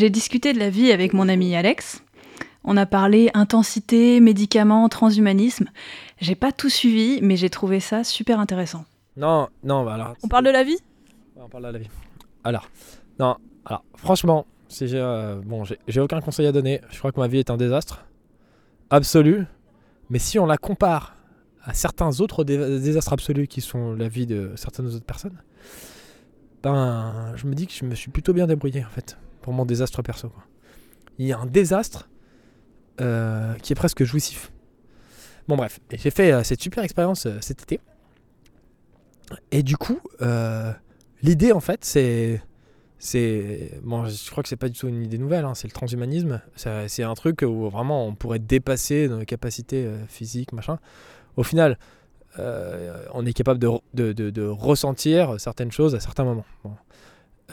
J'ai discuté de la vie avec mon ami Alex. On a parlé intensité, médicaments, transhumanisme. J'ai pas tout suivi, mais j'ai trouvé ça super intéressant. Non, non, bah alors. On parle de la vie Ouais, On parle de la vie. Alors, non, alors, franchement, si j'ai, euh, bon, j'ai j'ai aucun conseil à donner. Je crois que ma vie est un désastre absolu. Mais si on la compare à certains autres dé- désastres absolus qui sont la vie de certaines autres personnes, ben, je me dis que je me suis plutôt bien débrouillé en fait pour mon désastre perso. quoi. Il y a un désastre euh, qui est presque jouissif. Bon bref, j'ai fait euh, cette super expérience euh, cet été. Et du coup, l'idée en fait, c'est, c'est, bon, je crois que c'est pas du tout une idée nouvelle. hein, c'est le transhumanisme. C'est, un truc où vraiment on pourrait dépasser nos capacités physiques, machin. Au final, on est capable de, de- de ressentir certaines choses à certains moments. Bon.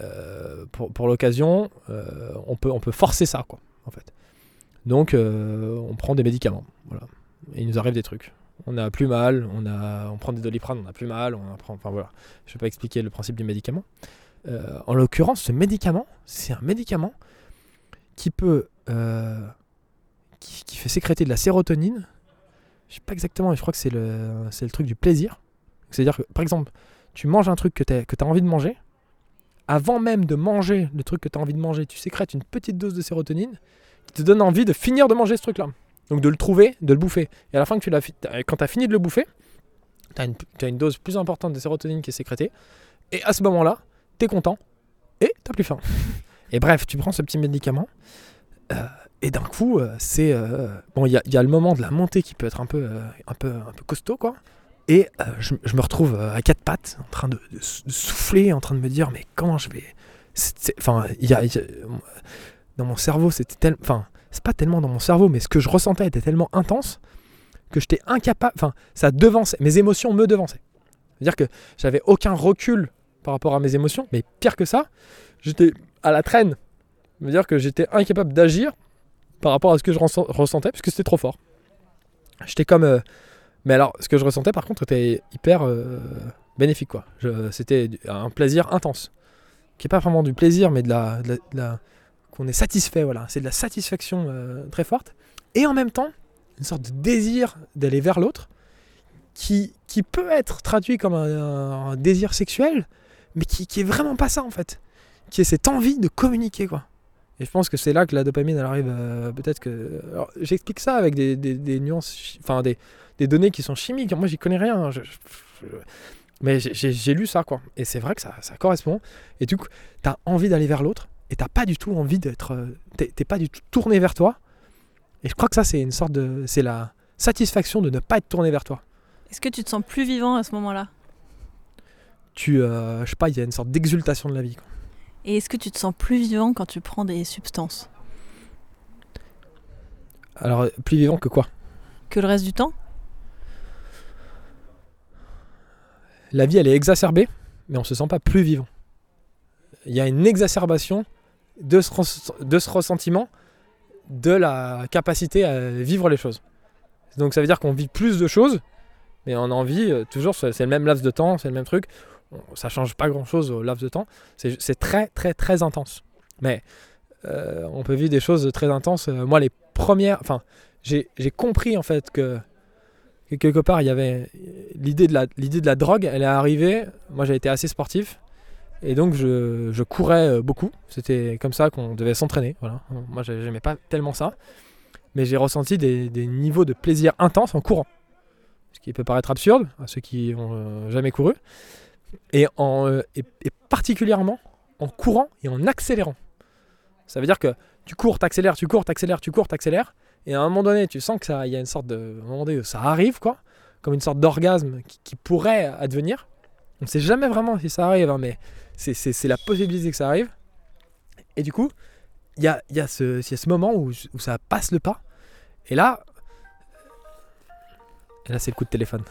Euh, pour, l'occasion, euh, on, peut, forcer ça, quoi, en fait. Donc, euh, on prend des médicaments. Et il nous arrive des trucs. on a plus mal, on, prend des doliprane, on a plus mal, on enfin voilà. Je vais pas expliquer le principe du médicament. En l'occurrence, ce médicament, c'est un médicament qui peut, qui, fait sécréter de la sérotonine. Je sais pas exactement, mais je crois que c'est le truc du plaisir. C'est-à-dire que, par exemple, tu manges un truc que tu as envie de manger, avant même de manger le truc que tu as envie de manger, tu sécrètes une petite dose de sérotonine qui te donne envie de finir de manger ce truc-là. Donc de le trouver, de le bouffer. Et à la fin, que tu l'as quand tu as fini de le bouffer, tu as une, dose plus importante de sérotonine qui est sécrétée. Et à ce moment-là, tu es content et tu plus faim. Et bref, tu prends ce petit médicament. euh, et d'un coup, euh, c'est. euh, bon, il y a, le moment de la montée qui peut être un peu, un peu, un peu costaud, quoi. Et euh, je, me retrouve euh, à quatre pattes, en train de, de sou- de souffler, en train de me dire, mais comment je vais. Enfin, dans mon cerveau, c'était tellement. Enfin, c'est pas tellement dans mon cerveau, mais ce que je ressentais était tellement intense que j'étais incapable. Enfin, ça devançait. Mes émotions me devançaient. C'est-à-dire que j'avais aucun recul par rapport à mes émotions, mais pire que ça, j'étais à la traîne. C'est-à-dire que j'étais incapable d'agir par rapport à ce que je ressent- ressentais, parce que c'était trop fort. J'étais comme. euh, Mais alors, ce que je ressentais par contre était hyper euh, bénéfique, quoi. C'était un plaisir intense. Qui n'est pas vraiment du plaisir, mais de la. qu'on est satisfait, voilà. C'est de la satisfaction euh, très forte. Et en même temps, une sorte de désir d'aller vers l'autre, qui, qui peut être traduit comme un, désir sexuel, mais qui, qui est vraiment pas ça en fait. Qui est cette envie de communiquer, quoi. Et je pense que c'est là que la dopamine, elle arrive. euh, Peut-être que. J'explique ça avec des, des- des nuances, enfin des, des données qui sont chimiques. Moi, j'y connais rien. je- je- je- mais j'ai- lu ça, quoi. Et c'est vrai que ça, ça correspond. Et du coup, t'as envie d'aller vers l'autre, et t'as pas du tout envie d'être. euh, T'es t'es pas du tout tourné vers toi. Et je crois que ça, c'est une sorte de. C'est la satisfaction de ne pas être tourné vers toi. Est-ce que tu te sens plus vivant à ce moment-là? Tu. euh, je sais pas, il y a une sorte d'exultation de la vie. quoi. Et est-ce que tu te sens plus vivant quand tu prends des substances? Alors, euh, plus vivant que quoi? Que le reste du temps? La vie, elle est exacerbée, mais on se sent pas plus vivant. Il y a une exacerbation de ce, de ce ressentiment de la capacité à vivre les choses. Donc ça veut dire qu'on vit plus de choses, mais on en vit euh, toujours, c'est le même laps de temps, c'est le même truc. Ça change pas grand-chose au laps de temps. C'est très très très intense. Mais euh, on peut vivre des choses très intenses. Euh, moi, les premières... Enfin, j'ai compris en fait que que quelque part il y avait l'idée de la drogue elle est arrivée. Moi j'ai été assez sportif. Et donc je, courais euh, beaucoup. C'était comme ça qu'on devait s'entraîner voilà. Moi j'ai- j'aimais pas tellement ça. Mais j'ai ressenti des, niveaux de plaisir intenses en courant. Ce qui peut paraître absurde à ceux qui ont euh, jamais couru. Euh, et, et particulièrement en courant et en accélérant. Ça veut dire que tu cours t'accélères tu cours t'accélères tu cours t'accélères et à un moment donné, tu sens que ça, il y a une sorte de, un moment donné, ça arrive quoi, comme une sorte d'orgasme qui, pourrait advenir. On ne sait jamais vraiment si ça arrive, hein, mais c'est, la possibilité que ça arrive. Et du coup, il y a, y, a ce- moment où, ça passe le pas. Et là, et là c'est le coup de téléphone.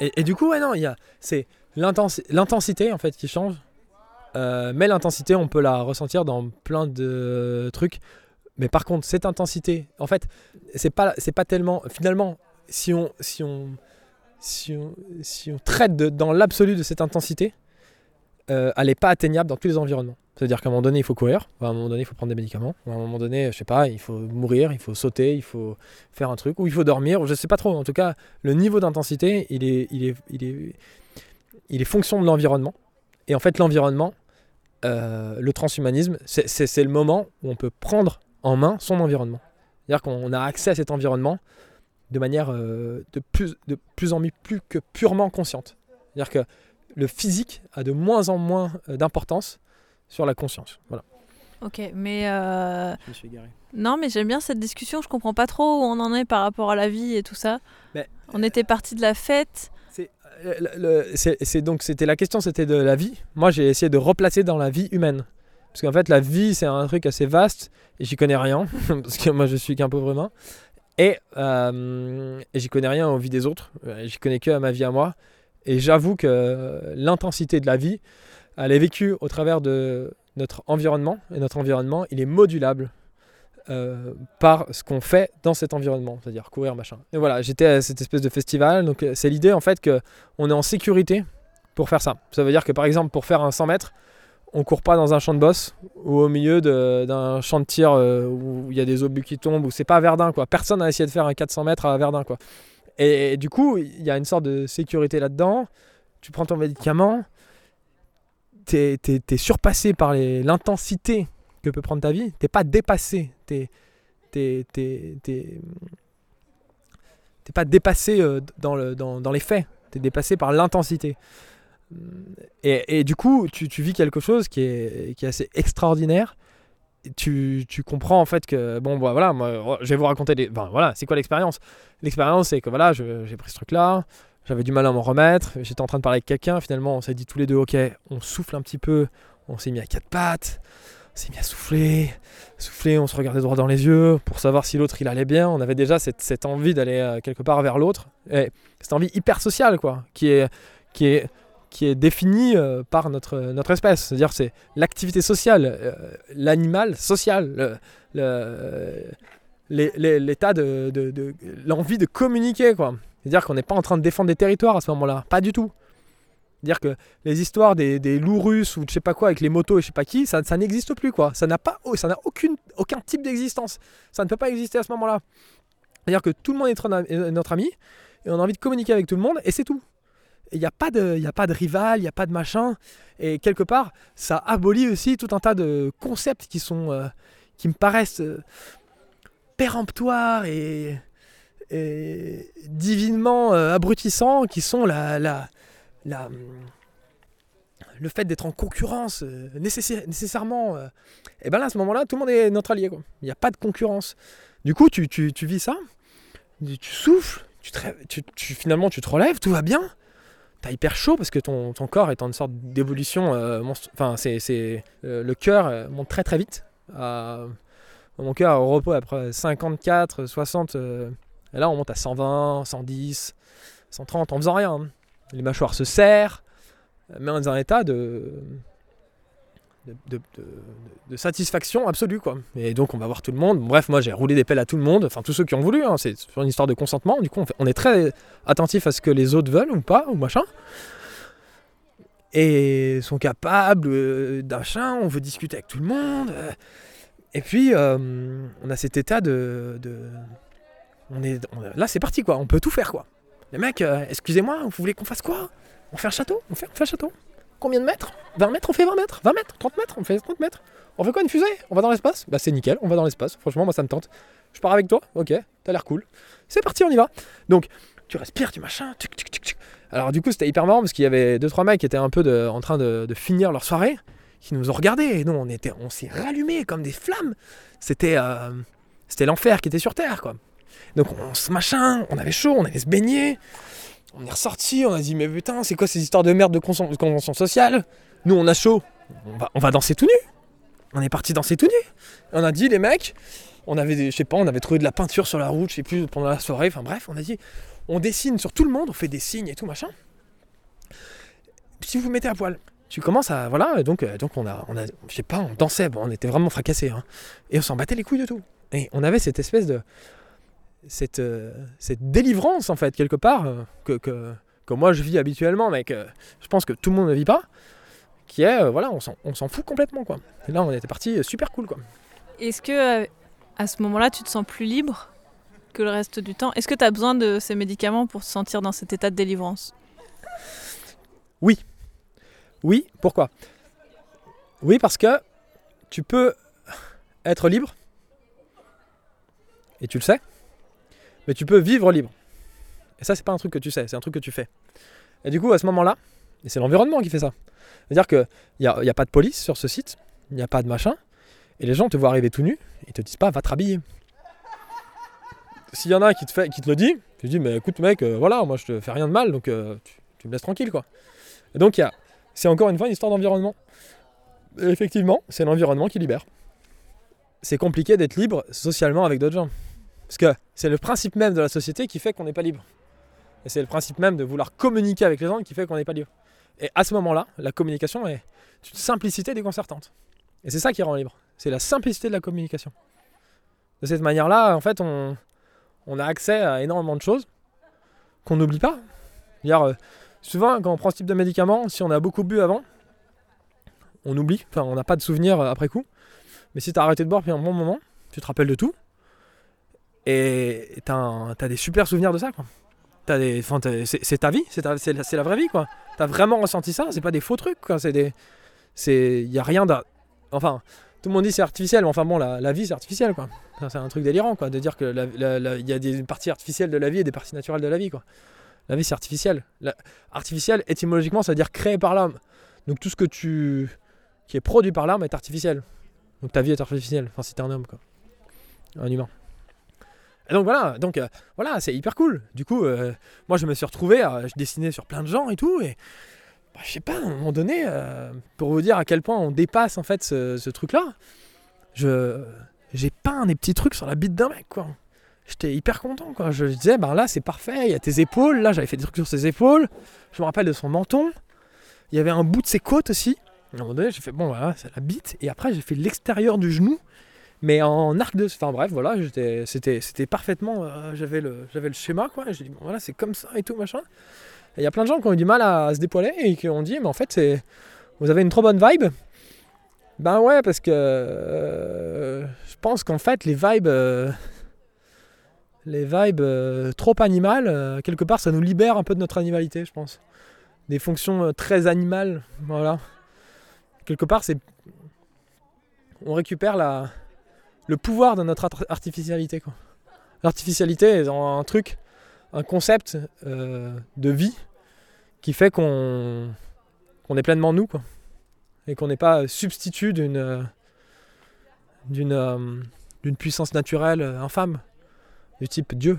Et, du coup, ouais, non, il y a, c'est l'intensi- l'intensité en fait qui change. Euh, mais l'intensité, on peut la ressentir dans plein de trucs. Mais par contre, cette intensité, en fait, c'est pas, c'est pas tellement. Finalement, si on, si on, si on, si on traite dans l'absolu de cette intensité, euh, elle n'est pas atteignable dans tous les environnements. C'est-à-dire qu'à un moment donné, il faut courir, à un moment donné, il faut prendre des médicaments, à un moment donné, je sais pas, il faut mourir, il faut sauter, il faut faire un truc, ou il faut dormir, je sais pas trop. En tout cas, le niveau d'intensité, il est, il est, il est, il est fonction de l'environnement. Et en fait, l'environnement, euh, le transhumanisme, c'est le moment où on peut prendre en main son environnement. C'est-à-dire qu'on a accès à cet environnement de manière euh, de, plus, de plus en plus que purement consciente. C'est-à-dire que le physique a de moins en moins euh, d'importance sur la conscience. Voilà. Ok, mais euh, Je me suis égaré. non, mais j'aime bien cette discussion. Je comprends pas trop où on en est par rapport à la vie et tout ça. Mais- on était parti de la fête. C'est donc c'était la question c'était de la vie moi j'ai essayé de replacer dans la vie humaine parce qu'en fait la vie c'est un truc assez vaste et j'y connais rien parce que moi je suis qu'un pauvre humain et, euh, j'y connais rien aux vies des autres Euh, j'y connais que à ma vie à moi et j'avoue que l'intensité de la vie elle est vécue au travers de notre environnement et notre environnement il est modulable euh, par ce qu'on fait dans cet environnement, c'est-à-dire courir, machin. Et voilà, j'étais à cette espèce de festival, donc c'est l'idée en fait que on est en sécurité pour faire ça. Ça veut dire que par exemple pour faire un 100 mètres, on court pas dans un champ de bosse ou au milieu d'un champ de tir euh, où il y a des obus qui tombent, ou c'est pas à Verdun quoi. Personne n'a essayé de faire un 400 mètres à Verdun quoi. Et, du coup, il y a une sorte de sécurité là-dedans. Tu prends ton médicament, t'es es, surpassé par l'intensité que peut prendre ta vie. T'es pas dépassé. T'es pas dépassé euh, dans, dans les faits. T'es dépassé par l'intensité. Et, du coup, tu, vis quelque chose qui est, assez extraordinaire. Tu, comprends en fait que, bon, bah, voilà, moi, je vais vous raconter des. Enfin, voilà, c'est quoi l'expérience? L'expérience, c'est que voilà, j'ai pris ce truc-là, j'avais du mal à m'en remettre, j'étais en train de parler avec quelqu'un, finalement, on s'est dit tous les deux, ok, on souffle un petit peu, on s'est mis à quatre pattes, on s'est mis à souffler, souffler, on se regardait droit dans les yeux pour savoir si l'autre il allait bien. On avait déjà cette, cette envie d'aller euh, quelque part vers l'autre. Et cette envie hyper sociale, quoi, qui est, qui est, qui est définie euh, par notre, notre espèce. C'est-à-dire, c'est l'activité sociale, euh, l'animal social, l'état de, l'envie de communiquer. C'est-à-dire qu'on n'est pas en train de défendre des territoires à ce moment-là, pas du tout. C'est-à-dire que les histoires des, des loups russes ou de je sais pas quoi avec les motos et je sais pas qui, ça, n'existe plus quoi. Ça n'a pas, ça n'a aucun type d'existence. Ça ne peut pas exister à ce moment-là. C'est-à-dire que tout le monde est notre ami et on a envie de communiquer avec tout le monde et c'est tout. Il n'y a pas de, y a pas de rival, il n'y a pas de machin. Et quelque part, ça abolit aussi tout un tas de concepts qui sont, euh, qui me paraissent euh, péremptoires et, divinement euh, abrutissants, qui sont la, la, le fait d'être en concurrence nécessaire- nécessairement, et ben là à ce moment-là, tout le monde est notre allié. Il n'y a pas de concurrence. Du coup, tu, tu, tu vis ça, tu souffles, tu- tu- finalement tu te relèves, tout va bien. T'as hyper chaud parce que ton, corps est en une sorte d'évolution. euh, Enfin, c'est, euh, le cœur euh, monte très très vite. Mon cœur au repos après 54, 60. euh, et là, on monte à 120, 110, 130 en faisant rien. hein les mâchoires se serrent, mais on est dans un état de, de, satisfaction absolue. Quoi. Et donc on va voir tout le monde. Bref, moi j'ai roulé des pelles à tout le monde, enfin tous ceux qui ont voulu, hein. c'est une histoire de consentement. Du coup, on, est très attentif à ce que les autres veulent ou pas, ou machin. Et sont capables euh, d'achin, on veut discuter avec tout le monde. euh. et puis, euh, on a cet état de... on est, là, c'est parti, quoi. On peut tout faire, quoi. Les mecs, euh, excusez-moi, vous voulez qu'on fasse quoi? On fait un château? On fait, on fait un château. Combien de mètres? 20 mètres, on fait 20 mètres 20 mètres 30 mètres On fait 30 mètres On fait quoi, une fusée? On va dans l'espace? Bah c'est nickel, on va dans l'espace. Franchement, moi ça me tente. Je pars avec toi Ok, t'as l'air cool. C'est parti, on y va. Donc, tu respires, tu machin, tuc, tuc, tuc. Alors du coup, c'était hyper marrant parce qu'il y avait deux trois mecs qui étaient un peu en train de, de finir leur soirée, qui nous ont regardés. Et nous, on, était, on s'est rallumés comme des flammes. C'était euh, c'était l'enfer qui était sur Terre, quoi. Donc on se machin, on avait chaud, on allait se baigner. On est ressorti, on a dit mais putain c'est quoi ces histoires de merde de convention sociale? Nous on a chaud, on va, danser tout nu. On est parti danser tout nu. On a dit les mecs, on avait je sais pas, on avait trouvé de la peinture sur la route, je sais plus pendant la soirée, enfin bref, on a dit on dessine sur tout le monde, on fait des signes et tout machin. Si vous vous mettez à poil, tu commences à voilà, euh, donc on a on a je sais pas, on dansait, on était vraiment fracassés hein. et on s'en battait les couilles de tout. Et on avait cette espèce de cette, euh, cette délivrance en fait quelque part euh, que, que, que moi je vis habituellement mais que je pense que tout le monde ne vit pas qui est euh, voilà on s'en, fout complètement quoi. Et là on était parti super cool quoi. Est-ce que à ce moment-là, tu te sens plus libre que le reste du temps? Est-ce que tu as besoin de ces médicaments pour te sentir dans cet état de délivrance? Oui. Oui pourquoi? Oui parce que tu peux être libre. Et tu le sais mais tu peux vivre libre. Et ça c'est pas un truc que tu sais c'est un truc que tu fais. Et du coup à ce moment là et c'est l'environnement qui fait ça. C'est à dire que il n'y a, pas de police sur ce site il n'y a pas de machin et les gens te voient arriver tout nu ils te disent pas va te rhabiller. S'il y en a qui te, qui te le dit tu dis mais écoute mec euh, voilà moi je te fais rien de mal donc euh, tu, me laisses tranquille quoi. Et donc y c'est encore une fois une histoire d'environnement. Effectivement c'est l'environnement qui libère. C'est compliqué d'être libre socialement avec d'autres gens parce que c'est le principe même de la société qui fait qu'on n'est pas libre. Et c'est le principe même de vouloir communiquer avec les gens qui fait qu'on n'est pas libre. Et à ce moment-là, la communication est une simplicité déconcertante. Et c'est ça qui rend libre. C'est la simplicité de la communication. De cette manière-là, en fait, on, a accès à énormément de choses qu'on n'oublie pas. Euh, souvent, quand on prend ce type de médicament, si on a beaucoup bu avant, on oublie, enfin, on n'a pas de souvenir après coup. Mais si tu as arrêté de boire depuis un bon moment, tu te rappelles de tout. Et tu as, des super souvenirs de ça. Quoi. T'as des, t'as- c'est c'est ta vie, c'est c'est la, c'est la vraie vie. quoi. Tu as vraiment ressenti ça, c'est pas des faux trucs. quoi. C'est des. Il n'y a rien de. Enfin, tout le monde dit c'est artificiel, mais enfin bon, la, vie c'est artificiel. quoi. C'est un truc délirant quoi, de dire que il y a des parties artificielles de la vie et des parties naturelles de la vie. quoi. La vie c'est artificiel. Artificiel, étymologiquement, ça veut dire créé par l'homme. Donc tout ce que tu. qui est produit par l'homme est artificiel. Donc ta vie est artificielle, enfin si t'es un homme quoi. Un humain. Et donc voilà, donc euh, voilà, c'est hyper cool. Du coup, euh, moi je me suis retrouvé, à- je dessinais sur plein de gens et tout, et bah, je sais pas, à un moment donné, euh, pour vous dire à quel point on dépasse en fait ce, truc-là, je j'ai peint des petits trucs sur la bite d'un mec quoi. J'étais hyper content quoi. Je disais, ben là c'est parfait, il y a tes épaules, là j'avais fait des trucs sur ses épaules, je me rappelle de son menton, il y avait un bout de ses côtes aussi. À un moment donné, j'ai fait, bon voilà, c'est la bite, et après j'ai fait l'extérieur du genou, mais en arc de. Enfin bref, voilà, c'était, parfaitement. euh, j'avais, le, le schéma, quoi. J'ai dit, bon, voilà, c'est comme ça et tout, machin. Il y a plein de gens qui ont eu du mal à, se dépoiler et qui ont dit, mais en fait, c'est, vous avez une trop bonne vibe. Ben ouais, parce que euh, je pense qu'en fait, les vibes. euh, les vibes trop animales, quelque part, ça nous libère un peu de notre animalité, je pense. Des fonctions très animales, voilà. Quelque part, c'est. On récupère la, le pouvoir de notre art- artificialité. quoi. L'artificialité est un, truc, un concept euh, de vie qui fait qu'on qu'on est pleinement nous. Quoi. Et qu'on n'est pas substitut d'une euh, d'une euh, d'une puissance naturelle infâme, du type Dieu.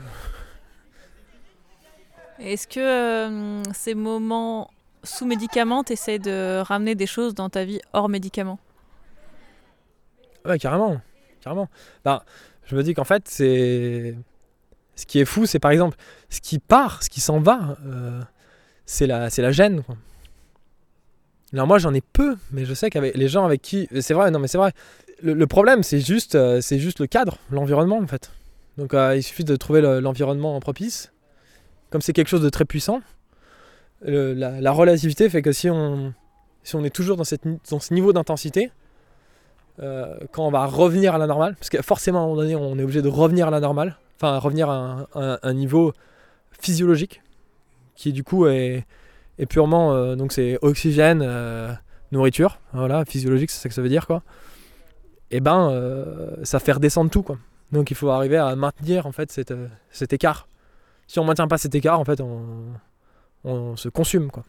Est-ce que euh, ces moments sous médicaments, t'essayes de ramener des choses dans ta vie hors médicaments? Ouais, carrément. Ben, je me dis qu'en fait, c'est. Ce qui est fou, c'est par exemple, ce qui part, ce qui s'en va, euh, c'est la, la gêne. quoi. Alors moi, j'en ai peu, mais je sais qu'avec les gens avec qui. C'est vrai, non, mais c'est vrai. Le, problème, c'est juste, euh, juste le cadre, l'environnement, en fait. Donc euh, il suffit de trouver le- l'environnement propice. Comme c'est quelque chose de très puissant, la, la relativité fait que si on, si on est toujours dans, cette, dans ce niveau d'intensité, euh, quand on va revenir à la normale, parce que forcément à un moment donné on est obligé de revenir à la normale, enfin revenir à un, niveau physiologique, qui du coup est, purement, euh, donc c'est oxygène, euh, nourriture, voilà, physiologique c'est ça que ça veut dire quoi, et ben euh, ça fait redescendre tout quoi. Donc il faut arriver à maintenir en fait cet écart. Si on maintient pas cet écart, en fait on, on se consume quoi.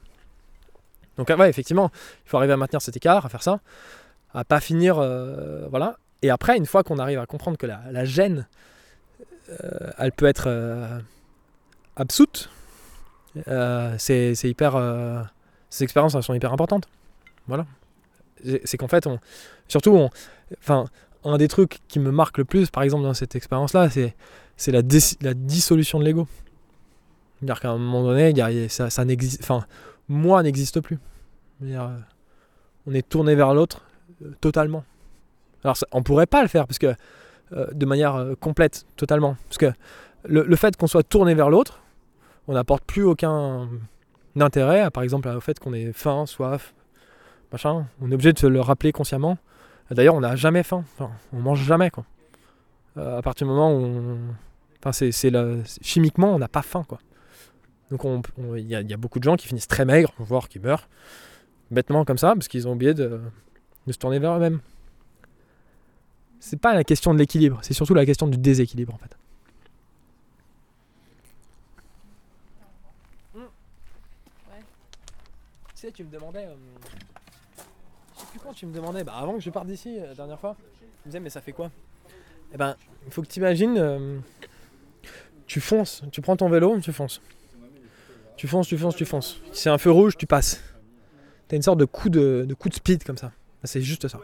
Donc ah ouais, effectivement, il faut arriver à maintenir cet écart, à faire ça, à pas finir, euh, voilà. Et après, une fois qu'on arrive à comprendre que la, gêne, euh, elle peut être euh, absoute, euh, c'est hyper, ces expériences sont hyper importantes. Voilà. C'est qu'en fait, on, surtout, enfin, un des trucs qui me marque le plus, par exemple, dans cette expérience-là, c'est la, la dissolution de l'ego. C'est-à-dire qu'à un moment donné, y a- ça, n'existe, enfin, moi n'existe plus. On est tourné vers l'autre totalement. Alors, ça- on pourrait pas le faire parce que euh, de manière euh, complète, totalement, parce que le, fait qu'on soit tourné vers l'autre, on n'apporte plus aucun intérêt, par exemple, au fait qu'on ait faim, soif, machin. On est obligé de se le rappeler consciemment. D'ailleurs, on n'a jamais faim. Enfin, on mange jamais, quoi. Euh, à partir du moment où on... Enfin, c'est, chimiquement, on n'a pas faim, quoi. Donc, il y a beaucoup de gens qui finissent très maigres, voire qui meurent bêtement comme ça, parce qu'ils ont oublié de, de se tourner vers eux-mêmes. C'est pas la question de l'équilibre, c'est surtout la question du déséquilibre, en fait. Tu sais, tu me demandais. euh, Je sais plus quand tu me demandais, bah avant que je parte d'ici euh, la dernière fois, tu me disais, mais ça fait quoi? Eh ben, il faut que tu imagines. tu fonces, tu prends ton vélo, tu fonces. Tu fonces, tu fonces, tu fonces. Si c'est un feu rouge, tu passes. T'as une sorte de coup de, de coup de speed comme ça. Bah, C'est juste ça.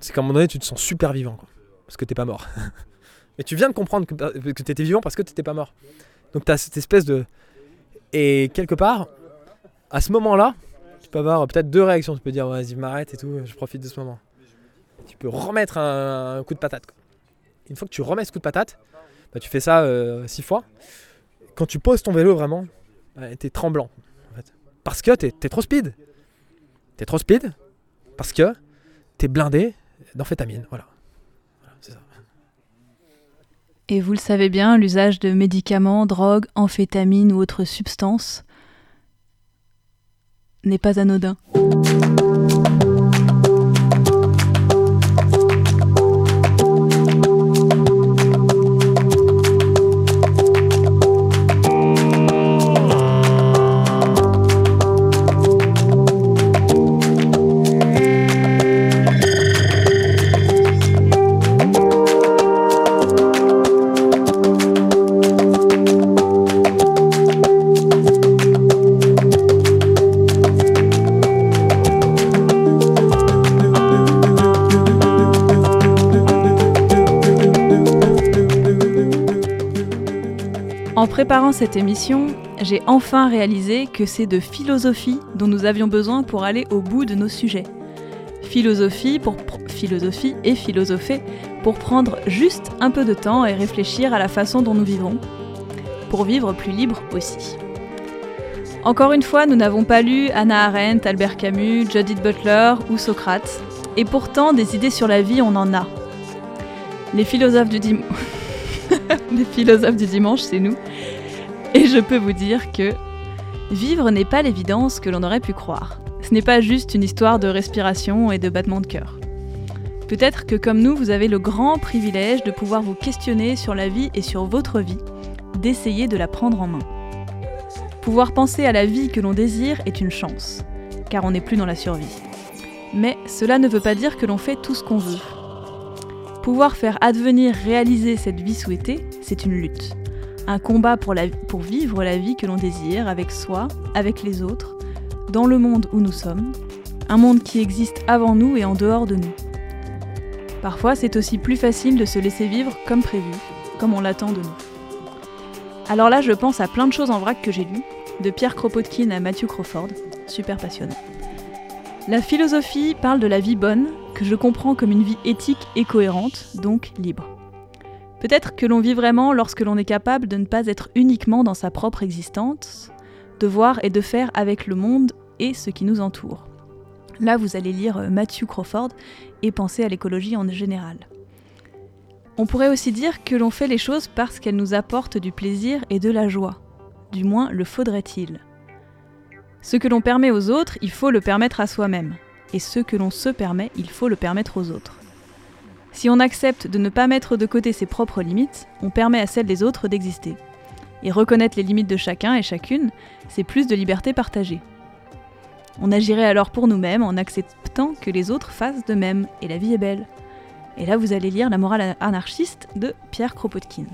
C'est qu'à un moment donné, tu te sens super vivant, quoi. Parce que t'es pas mort. Mais tu viens de comprendre que, t'étais vivant parce que t'étais pas mort. Donc t'as cette espèce de. Et quelque part, à ce moment-là, tu peux avoir peut-être deux réactions. Tu peux dire, vas-y, m'arrête et tout, je profite de ce moment. Tu peux remettre un, coup de patate. une fois que tu remets ce coup de patate, bah, tu fais ça 6 fois. Quand tu poses ton vélo vraiment, bah, t'es tremblant. en fait. Parce que t'es, t'es trop speed. T'es trop speed. Parce que t'es blindé d'amphétamine. Et vous le savez bien, l'usage de médicaments, drogues, amphétamines ou autres substances n'est pas anodin. Préparant cette émission, j'ai enfin réalisé que c'est de philosophie dont nous avions besoin pour aller au bout de nos sujets. Philosophie, pour philosophie et philosopher pour prendre juste un peu de temps et réfléchir à la façon dont nous vivons, pour vivre plus libre aussi. Encore une fois, nous n'avons pas lu Hannah Arendt, Albert Camus, Judith Butler ou Socrate, et pourtant des idées sur la vie, on en a. Les philosophes du. Les philosophes du dimanche, c'est nous. Je peux vous dire que vivre n'est pas l'évidence que l'on aurait pu croire. Ce n'est pas juste une histoire de respiration et de battement de cœur. Peut-être que comme nous, vous avez le grand privilège de pouvoir vous questionner sur la vie et sur votre vie, d'essayer de la prendre en main. Pouvoir penser à la vie que l'on désire est une chance, car on n'est plus dans la survie. Mais cela ne veut pas dire que l'on fait tout ce qu'on veut. Pouvoir faire advenir, réaliser cette vie souhaitée, c'est une lutte. Un combat pour, vivre la vie que l'on désire avec soi, avec les autres, dans le monde où nous sommes, un monde qui existe avant nous et en dehors de nous. Parfois, c'est aussi plus facile de se laisser vivre comme prévu, comme on l'attend de nous. Alors là, je pense à plein de choses en vrac que j'ai lues, de Pierre Kropotkin à Matthew Crawford, super passionnant. La philosophie parle de la vie bonne, que je comprends comme une vie éthique et cohérente, donc libre. Peut-être que l'on vit vraiment lorsque l'on est capable de ne pas être uniquement dans sa propre existence, de voir et de faire avec le monde et ce qui nous entoure. Là, vous allez lire euh, Matthew Crawford et penser à l'écologie en général. On pourrait aussi dire que l'on fait les choses parce qu'elles nous apportent du plaisir et de la joie. Du moins, le faudrait-il. Ce que l'on permet aux autres, il faut le permettre à soi-même. Et ce que l'on se permet, il faut le permettre aux autres. Si on accepte de ne pas mettre de côté ses propres limites, on permet à celles des autres d'exister. Et reconnaître les limites de chacun et chacune, c'est plus de liberté partagée. On agirait alors pour nous-mêmes en acceptant que les autres fassent de même, et la vie est belle. Et là, vous allez lire La morale anarchiste de Pierre Kropotkin.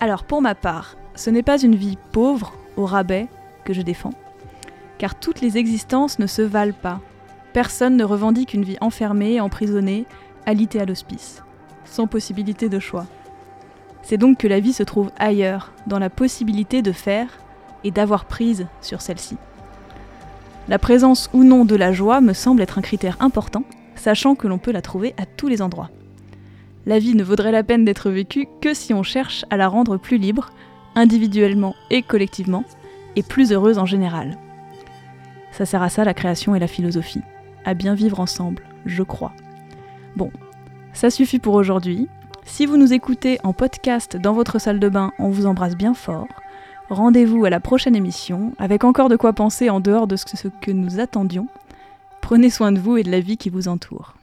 Alors, pour ma part, ce n'est pas une vie pauvre, au rabais, que je défends, car toutes les existences ne se valent pas. Personne ne revendique une vie enfermée, emprisonnée, alitée à l'hospice, sans possibilité de choix. C'est donc que la vie se trouve ailleurs, dans la possibilité de faire et d'avoir prise sur celle-ci. La présence ou non de la joie me semble être un critère important, sachant que l'on peut la trouver à tous les endroits. La vie ne vaudrait la peine d'être vécue que si on cherche à la rendre plus libre, individuellement et collectivement, et plus heureuse en général. Ça sert à ça la création et la philosophie, à bien vivre ensemble, je crois. Bon, ça suffit pour aujourd'hui. Si vous nous écoutez en podcast dans votre salle de bain, on vous embrasse bien fort. Rendez-vous à la prochaine émission, avec encore de quoi penser en dehors de ce que nous attendions. Prenez soin de vous et de la vie qui vous entoure.